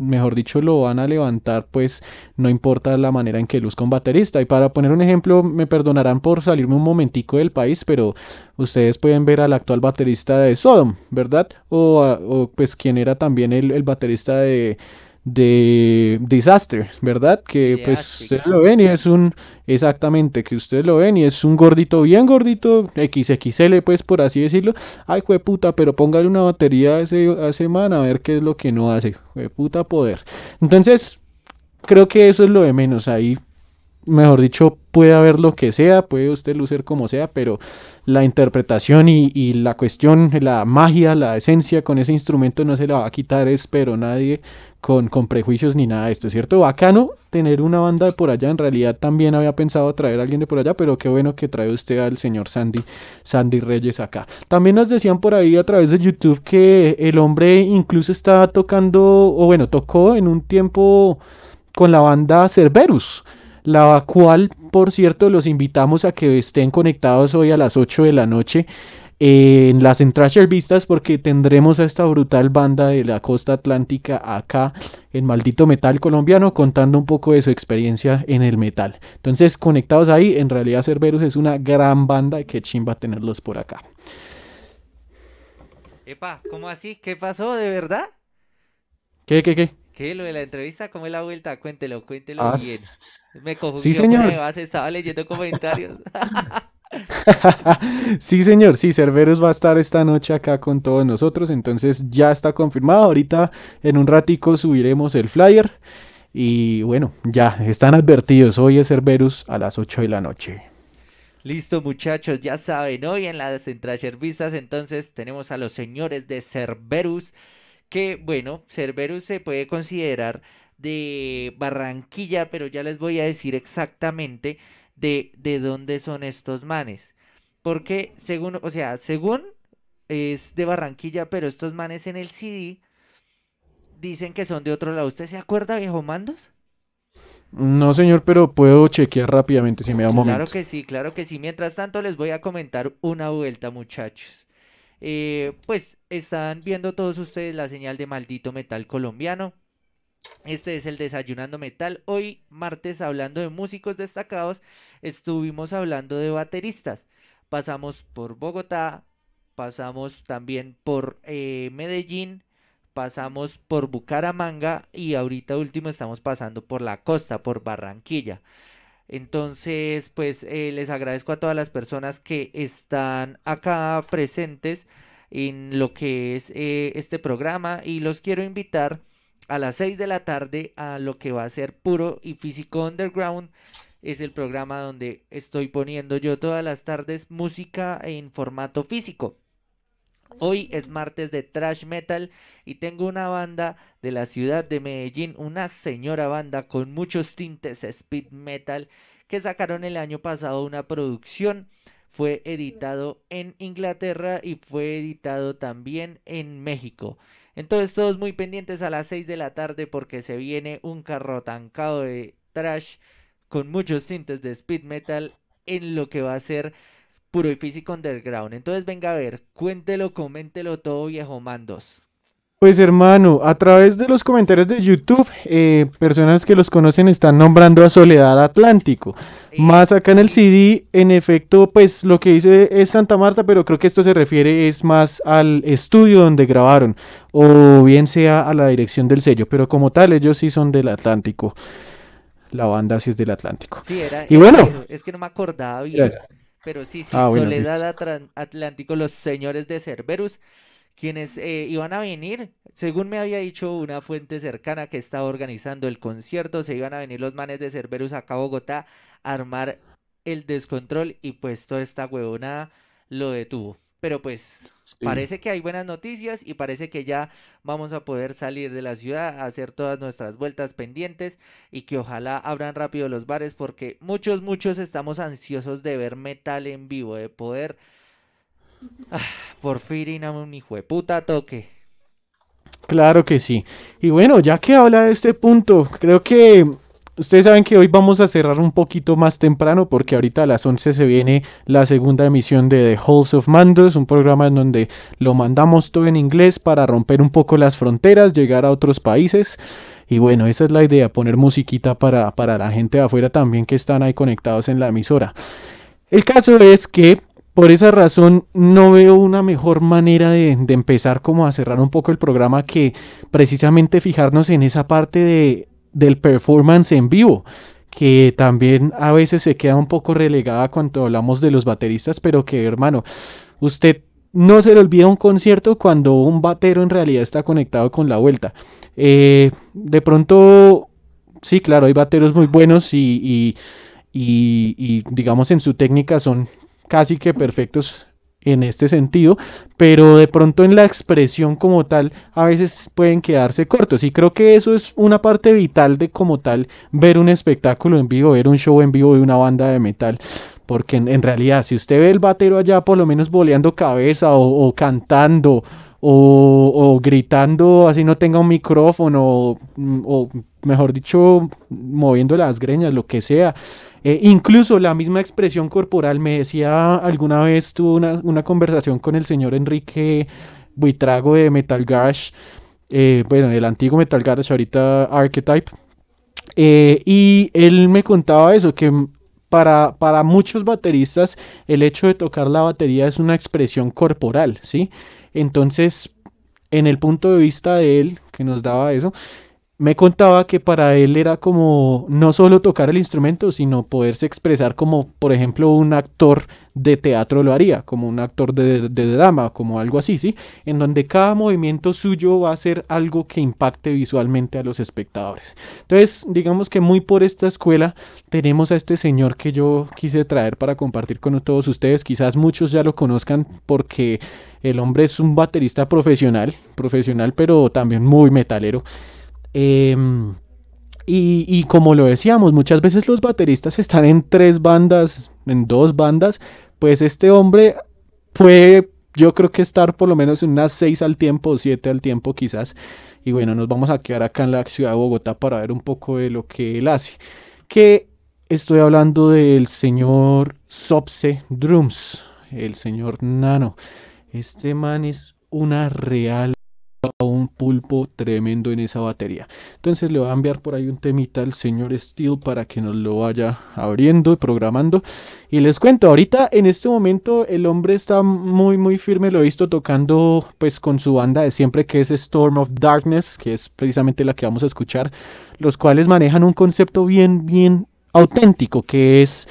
mejor dicho, lo van a levantar, pues no importa la manera en que luzca un baterista. Y para poner un ejemplo, me perdonarán por salirme un momentico del país, pero ustedes pueden ver al actual baterista de Sodom, ¿verdad? O, o pues quien era también el, el baterista de de Disaster, ¿verdad? Que pues ustedes lo ven y es un, exactamente, que ustedes lo ven y es un gordito bien gordito, XXL pues por así decirlo. Ay, puta, pero póngale una batería a ese, a ese man a ver qué es lo que no hace, puta poder. Entonces, creo que eso es lo de menos ahí. Mejor dicho, puede haber lo que sea, puede usted lucer como sea, pero la interpretación y, la cuestión, la magia, la esencia con ese instrumento no se la va a quitar, espero, nadie con, con prejuicios ni nada de esto, ¿cierto? Bacano tener una banda de por allá, en realidad también había pensado traer a alguien de por allá, pero qué bueno que trae usted al señor Sandy, Sandy Reyes acá. También nos decían por ahí a través de YouTube que el hombre incluso estaba tocando, o bueno, tocó en un tiempo con la banda Cerberus la cual, por cierto, los invitamos a que estén conectados hoy a las 8 de la noche en las Entrasher Vistas porque tendremos a esta brutal banda de la costa atlántica acá en Maldito Metal Colombiano contando un poco de su experiencia en el metal. Entonces, conectados ahí, en realidad Cerberus es una gran banda y qué chimba tenerlos por acá. Epa, ¿cómo así? ¿Qué pasó? ¿De verdad? ¿Qué, qué, qué? ¿Qué? ¿Lo de la entrevista? ¿Cómo es la vuelta? Cuéntelo, cuéntelo Ah, bien. Me confundió sí, señor. además estaba leyendo comentarios. (laughs) sí, señor, sí, Cerberus va a estar esta noche acá con todos nosotros, entonces ya está confirmado. Ahorita en un ratico subiremos el flyer y bueno, ya están advertidos. Hoy es Cerberus a las 8 de la noche. Listo, muchachos, ya saben, hoy en las Entrasher Vistas entonces tenemos a los señores de Cerberus, que bueno, Cerberus se puede considerar de Barranquilla, pero ya les voy a decir exactamente de, de dónde son estos manes. Porque según, o sea, según es de Barranquilla, pero estos manes en el CD dicen que son de otro lado. ¿Usted se acuerda, viejo Mandos? No, señor, pero puedo chequear rápidamente si me da un Claro momento. que sí, claro que sí. Mientras tanto, les voy a comentar una vuelta, muchachos. Eh, pues están viendo todos ustedes la señal de maldito metal colombiano. Este es el Desayunando Metal. Hoy, martes, hablando de músicos destacados, estuvimos hablando de bateristas. Pasamos por Bogotá, pasamos también por eh, Medellín, pasamos por Bucaramanga y ahorita último estamos pasando por la costa, por Barranquilla. Entonces, pues eh, les agradezco a todas las personas que están acá presentes en lo que es eh, este programa y los quiero invitar a las 6 de la tarde a lo que va a ser puro y físico underground. Es el programa donde estoy poniendo yo todas las tardes música en formato físico. Hoy es martes de trash metal y tengo una banda de la ciudad de Medellín, una señora banda con muchos tintes speed metal que sacaron el año pasado una producción. Fue editado en Inglaterra y fue editado también en México. Entonces todos muy pendientes a las 6 de la tarde porque se viene un carro tancado de trash con muchos tintes de speed metal en lo que va a ser puro y físico underground. Entonces venga a ver, cuéntelo, coméntelo todo viejo mandos. Pues hermano, a través de los comentarios de YouTube, eh, personas que los conocen están nombrando a Soledad Atlántico. Más acá en el CD, en efecto, pues lo que dice es Santa Marta, pero creo que esto se refiere es más al estudio donde grabaron, o bien sea a la dirección del sello, pero como tal ellos sí son del Atlántico. La banda sí es del Atlántico. Sí, era, Y bueno. eso, es que no me acordaba bien. Era. Pero sí, sí, Ah, bueno, Soledad Atlántico, los señores de Cerberus, quienes eh, iban a venir, según me había dicho una fuente cercana que estaba organizando el concierto, se iban a venir los manes de Cerberus acá a Bogotá a armar el descontrol y pues toda esta huevona lo detuvo. Pero pues Sí. parece que hay buenas noticias y parece que ya vamos a poder salir de la ciudad, a hacer todas nuestras vueltas pendientes y que ojalá abran rápido los bares porque muchos, muchos estamos ansiosos de ver metal en vivo, de poder ah, por fin ir a un hijo de puta toque. Claro que sí. Y bueno, ya que habla de este punto, creo que ustedes saben que hoy vamos a cerrar un poquito más temprano porque ahorita a las 11 se viene la segunda emisión de The Halls of Mandos, un programa en donde lo mandamos todo en inglés para romper un poco las fronteras, llegar a otros países. Y bueno, esa es la idea, poner musiquita para, para la gente de afuera también que están ahí conectados en la emisora. El caso es que por esa razón no veo una mejor manera de, de empezar como a cerrar un poco el programa que precisamente fijarnos en esa parte de, del performance en vivo, que también a veces se queda un poco relegada cuando hablamos de los bateristas, pero que hermano, usted no se le olvida un concierto cuando un batero en realidad está conectado con la vuelta. Eh, de pronto, sí, claro, hay bateros muy buenos y, y y, y digamos en su técnica son casi que perfectos en este sentido, pero de pronto en la expresión como tal a veces pueden quedarse cortos. Y creo que eso es una parte vital de como tal ver un espectáculo en vivo, ver un show en vivo de una banda de metal, porque en, realidad si usted ve el batero allá por lo menos boleando cabeza o, cantando o, o, gritando así no tenga un micrófono o mejor dicho moviendo las greñas, lo que sea, eh, incluso la misma expresión corporal, me decía alguna vez, tuve una, conversación con el señor Enrique Buitrago de Metal Garage, eh, bueno, el antiguo Metal Garage, ahorita Archetype, eh, y él me contaba eso, que para, para muchos bateristas el hecho de tocar la batería es una expresión corporal, ¿sí? Entonces, en el punto de vista de él, que nos daba eso, me contaba que para él era como no solo tocar el instrumento, sino poderse expresar como, por ejemplo, un actor de teatro lo haría, como un actor de, drama, como algo así, ¿sí? En donde cada movimiento suyo va a ser algo que impacte visualmente a los espectadores. Entonces, digamos que muy por esta escuela tenemos a este señor que yo quise traer para compartir con todos ustedes. Quizás muchos ya lo conozcan porque el hombre es un baterista profesional, profesional, pero también muy metalero. Em, y, como lo decíamos, muchas veces los bateristas están en tres bandas, en dos bandas, pues este hombre puede, yo creo que estar por lo menos en unas seis al tiempo, siete al tiempo quizás. Y bueno, nos vamos a quedar acá en la ciudad de Bogotá para ver un poco de lo que él hace. Que estoy hablando del señor Sopse Drums, el señor Nano. Este man es una real un pulpo tremendo en esa batería. Entonces le voy a enviar por ahí un temita al señor Steel para que nos lo vaya abriendo y programando. Y les cuento, ahorita en este momento el hombre está muy muy firme, lo he visto tocando pues con su banda de siempre que es Storm of Darkness, que es precisamente la que vamos a escuchar, los cuales manejan un concepto bien bien auténtico que es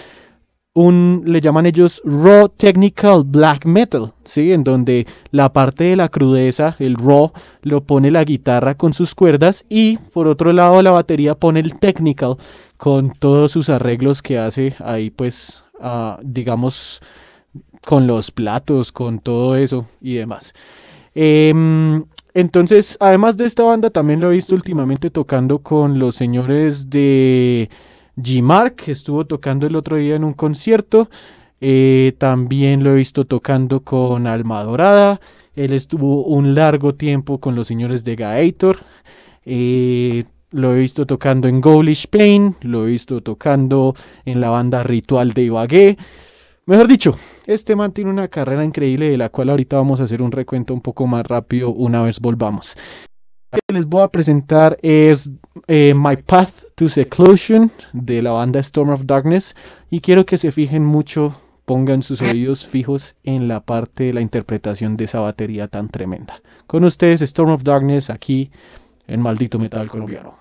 un, le llaman ellos raw technical black metal, ¿sí? En donde la parte de la crudeza, el raw, lo pone la guitarra con sus cuerdas y por otro lado la batería pone el technical con todos sus arreglos que hace ahí pues, ah, digamos, con los platos, con todo eso y demás. Em, entonces, además de esta banda, también lo he visto últimamente tocando con los señores de G-Mark estuvo tocando el otro día en un concierto. Eh, también lo he visto tocando con Alma Dorada. Él estuvo un largo tiempo con los señores de Gator. Eh, lo he visto tocando en Ghoulish Pain. Lo he visto tocando en la banda Ritual de Ibagué. Mejor dicho, este man tiene una carrera increíble de la cual ahorita vamos a hacer un recuento un poco más rápido una vez volvamos que les voy a presentar es eh, My Path to Seclusion de la banda Storm of Darkness y quiero que se fijen mucho, pongan sus oídos fijos en la parte de la interpretación de esa batería tan tremenda. Con ustedes Storm of Darkness aquí en Maldito Metal Colombiano.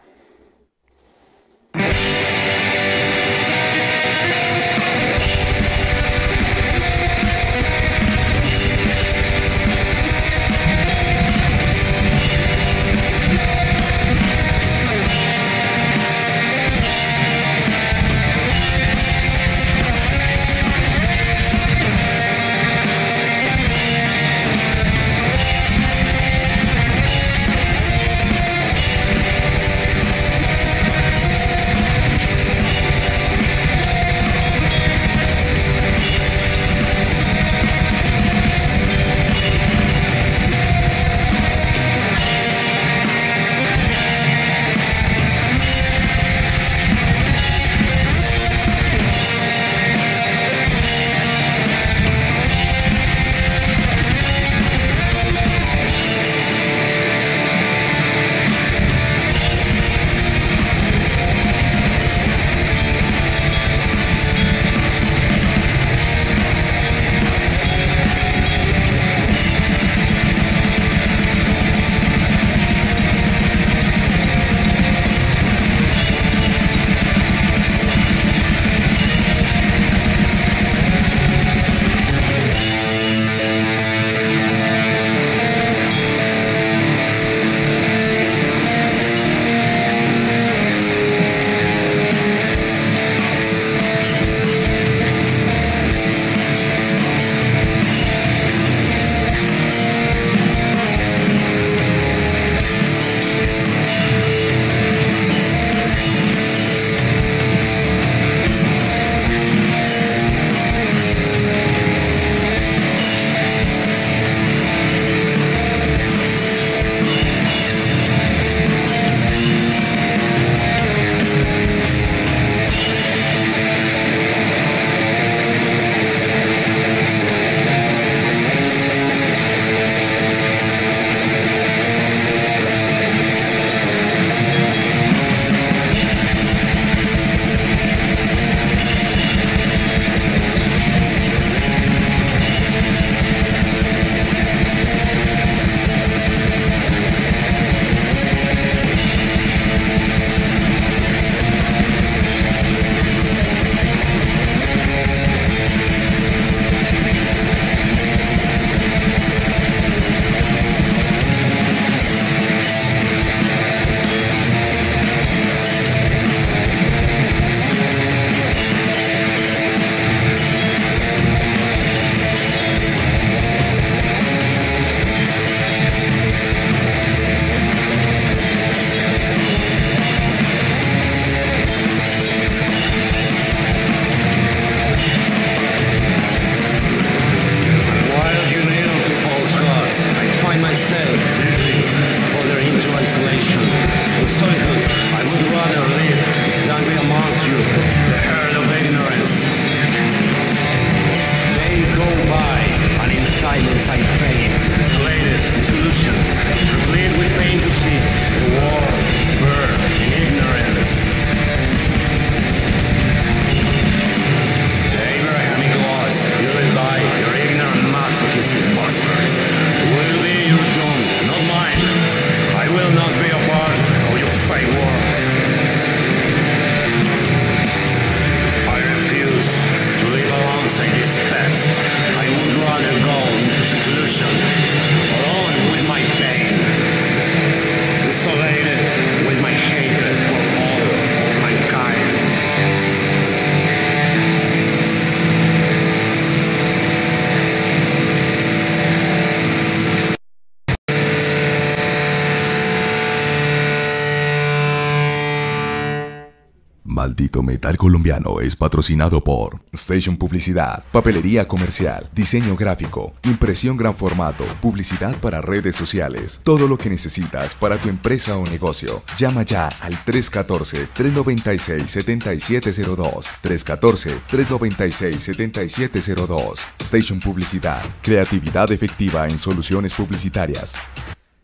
Colombiano es patrocinado por Station Publicidad, Papelería Comercial, Diseño Gráfico, Impresión Gran Formato, Publicidad para redes sociales. Todo lo que necesitas para tu empresa o negocio. Llama ya al 314-396-7702. 314-396-7702. Station Publicidad. Creatividad efectiva en soluciones publicitarias.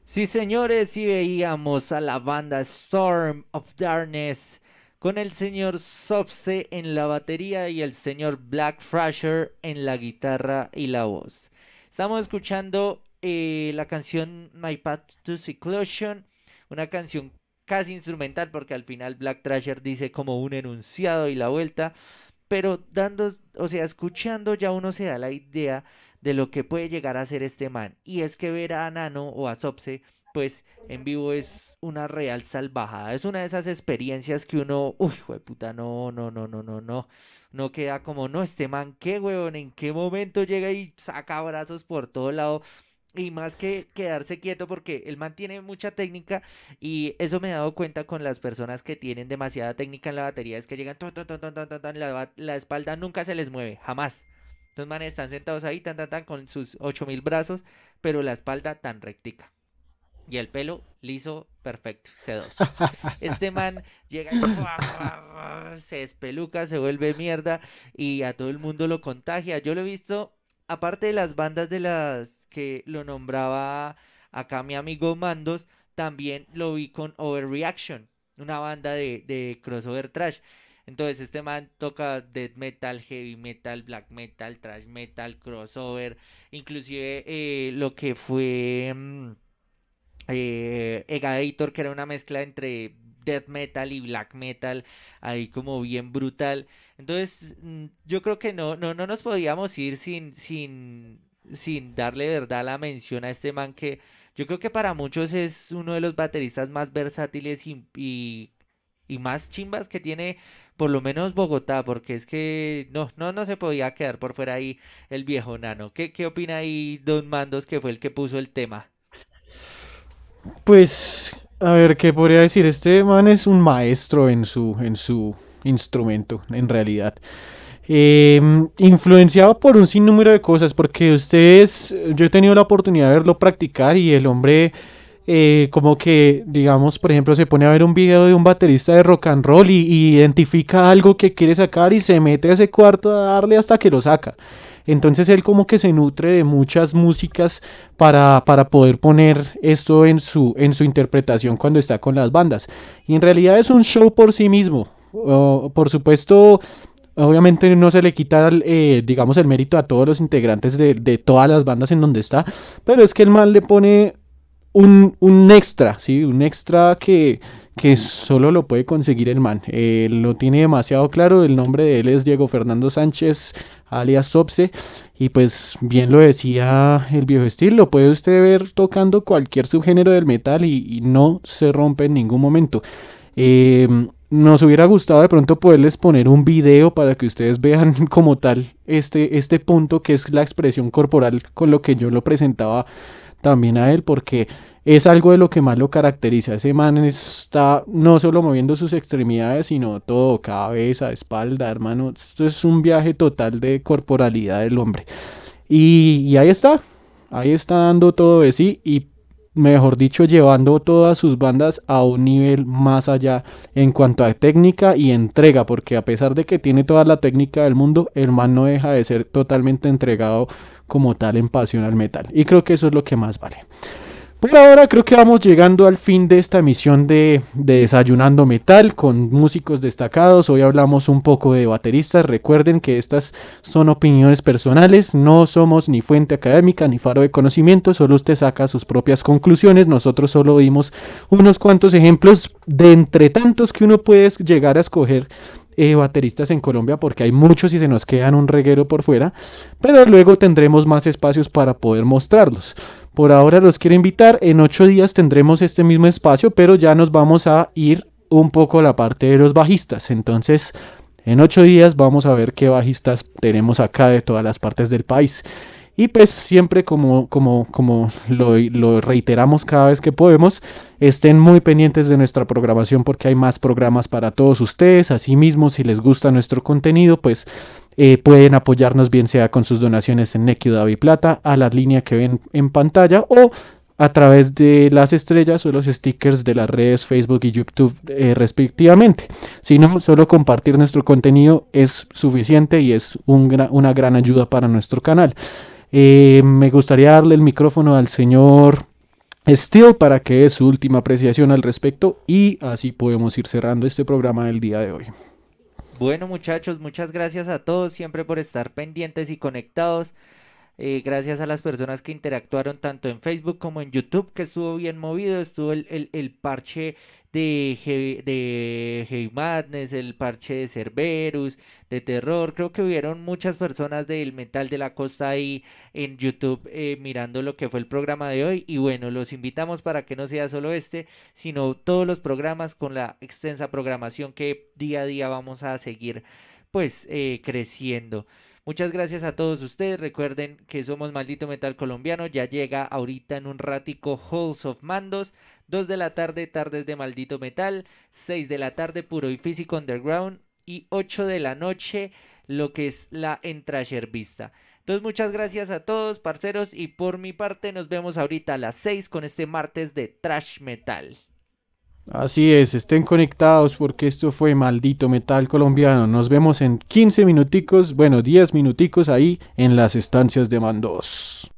Sí, señores, y veíamos a la banda Storm of Darkness con el señor Sopse en la batería y el señor Black Thrasher en la guitarra y la voz. Estamos escuchando eh, la canción My Path to Seclusion, una canción casi instrumental porque al final Black Thrasher dice como un enunciado y la vuelta, pero dando, o sea, escuchando ya uno se da la idea de lo que puede llegar a ser este man. Y es que ver a Nano o a Sopse, pues en vivo es una real salvajada. Es una de esas experiencias que uno, uy, puta, no, no, no, no, no, no. No queda como, no, este man, qué huevón, en qué momento llega y saca brazos por todo lado. Y más que quedarse quieto porque el man tiene mucha técnica y eso me he dado cuenta con las personas que tienen demasiada técnica en la batería, es que llegan, la, la espalda nunca se les mueve, jamás. Entonces, manes están sentados ahí, tan, tan, tan, con sus 8000 brazos, pero la espalda tan rectica. Y el pelo liso, perfecto, sedoso. (laughs) Este man llega y se espeluca, se vuelve mierda y a todo el mundo lo contagia. Yo lo he visto, aparte de las bandas de las que lo nombraba acá mi amigo Mandos, también lo vi con Overreaction, una banda de, de crossover trash. Entonces este man toca death metal, heavy metal, black metal, thrash metal, crossover, inclusive eh, lo que fue mm, eh, Egadator, que era una mezcla entre death metal y black metal, ahí como bien brutal. Entonces mm, yo creo que no, no, no nos podíamos ir sin, sin, sin darle verdad la mención a este man que yo creo que para muchos es uno de los bateristas más versátiles y y más chimbas que tiene por lo menos Bogotá, porque es que no, no, no se podía quedar por fuera ahí el viejo nano. ¿Qué, qué opina ahí Don Mandos, que fue el que puso el tema? Pues, a ver, ¿qué podría decir? Este man es un maestro en su, en su instrumento, en realidad. Em, influenciado por un sinnúmero de cosas, porque ustedes, yo he tenido la oportunidad de verlo practicar y el hombre eh, como que, digamos, por ejemplo, se pone a ver un video de un baterista de rock and roll y, identifica algo que quiere sacar y se mete a ese cuarto a darle hasta que lo saca. Entonces él como que se nutre de muchas músicas para, para poder poner esto en su, en su interpretación cuando está con las bandas. Y en realidad es un show por sí mismo. por supuesto, Obviamente no se le quita, eh, digamos, el mérito a todos los integrantes de, de, todas las bandas en donde está, pero es que el mal le pone un, extra, ¿sí? Un extra que, que solo lo puede conseguir el man. Eh, lo tiene demasiado claro, el nombre de él es Diego Fernando Sánchez, alias Sopse, y pues bien lo decía el viejo estilo, lo puede usted ver tocando cualquier subgénero del metal y, no se rompe en ningún momento. Eh, nos hubiera gustado de pronto poderles poner un video para que ustedes vean (laughs) como tal este, este punto que es la expresión corporal con lo que yo lo presentaba también a él porque es algo de lo que más lo caracteriza. Ese man está no solo moviendo sus extremidades, sino todo, cabeza, espalda, hermano. Esto es un viaje total de corporalidad del hombre. Y, ahí está, ahí está dando todo de sí y mejor dicho, llevando todas sus bandas a un nivel más allá en cuanto a técnica y entrega, porque a pesar de que tiene toda la técnica del mundo, el man no deja de ser totalmente entregado como tal en pasión al metal. Y creo que eso es lo que más vale. Por ahora creo que vamos llegando al fin de esta emisión de, Desayunando Metal con músicos destacados. Hoy hablamos un poco de bateristas. Recuerden que estas son opiniones personales, no somos ni fuente académica ni faro de conocimiento, solo usted saca sus propias conclusiones. Nosotros solo dimos unos cuantos ejemplos de entre tantos que uno puede llegar a escoger eh, bateristas en Colombia porque hay muchos y se nos quedan un reguero por fuera, pero luego tendremos más espacios para poder mostrarlos. Por ahora los quiero invitar, en ocho días tendremos este mismo espacio, pero ya nos vamos a ir un poco a la parte de los bajistas. Entonces, en ocho días vamos a ver qué bajistas tenemos acá de todas las partes del país. Y pues siempre como, como, como lo, lo reiteramos cada vez que podemos, estén muy pendientes de nuestra programación porque hay más programas para todos ustedes. Asimismo, si les gusta nuestro contenido, pues eh, pueden apoyarnos bien sea con sus donaciones en Nequi Davi Plata a la línea que ven en pantalla o a través de las estrellas o los stickers de las redes Facebook y YouTube eh, respectivamente. Si no, solo compartir nuestro contenido es suficiente y es una gran ayuda para nuestro canal. Eh, me gustaría darle el micrófono al señor Steel para que dé su última apreciación al respecto y así podemos ir cerrando este programa del día de hoy. Bueno muchachos, muchas gracias a todos siempre por estar pendientes y conectados. Eh, gracias a las personas que interactuaron tanto en Facebook como en YouTube, que estuvo bien movido, estuvo el, el, parche de, Heavy Madness, el parche de Cerberus, de Terror, creo que hubieron muchas personas del Metal de la Costa ahí en YouTube eh, mirando lo que fue el programa de hoy y bueno, los invitamos para que no sea solo este, sino todos los programas con la extensa programación que día a día vamos a seguir pues eh, creciendo. Muchas gracias a todos ustedes. Recuerden que somos Maldito Metal Colombiano. Ya llega ahorita en un ratico Halls of Mandos. 2 de la tarde, tardes de Maldito Metal. 6 de la tarde, puro y físico underground. Y 8 de la noche, lo que es la Entrasher Vista. Entonces, muchas gracias a todos, parceros. Y por mi parte, nos vemos ahorita a las 6 con este martes de Trash Metal. Así es, estén conectados porque esto fue maldito metal colombiano. Nos vemos en 15 minuticos, bueno, 10 minuticos ahí en las estancias de Mandos.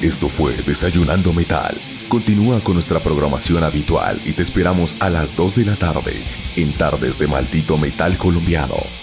Esto fue Desayunando Metal. Continúa con nuestra programación habitual y te esperamos a las 2 de la tarde en Tardes de Maldito Metal Colombiano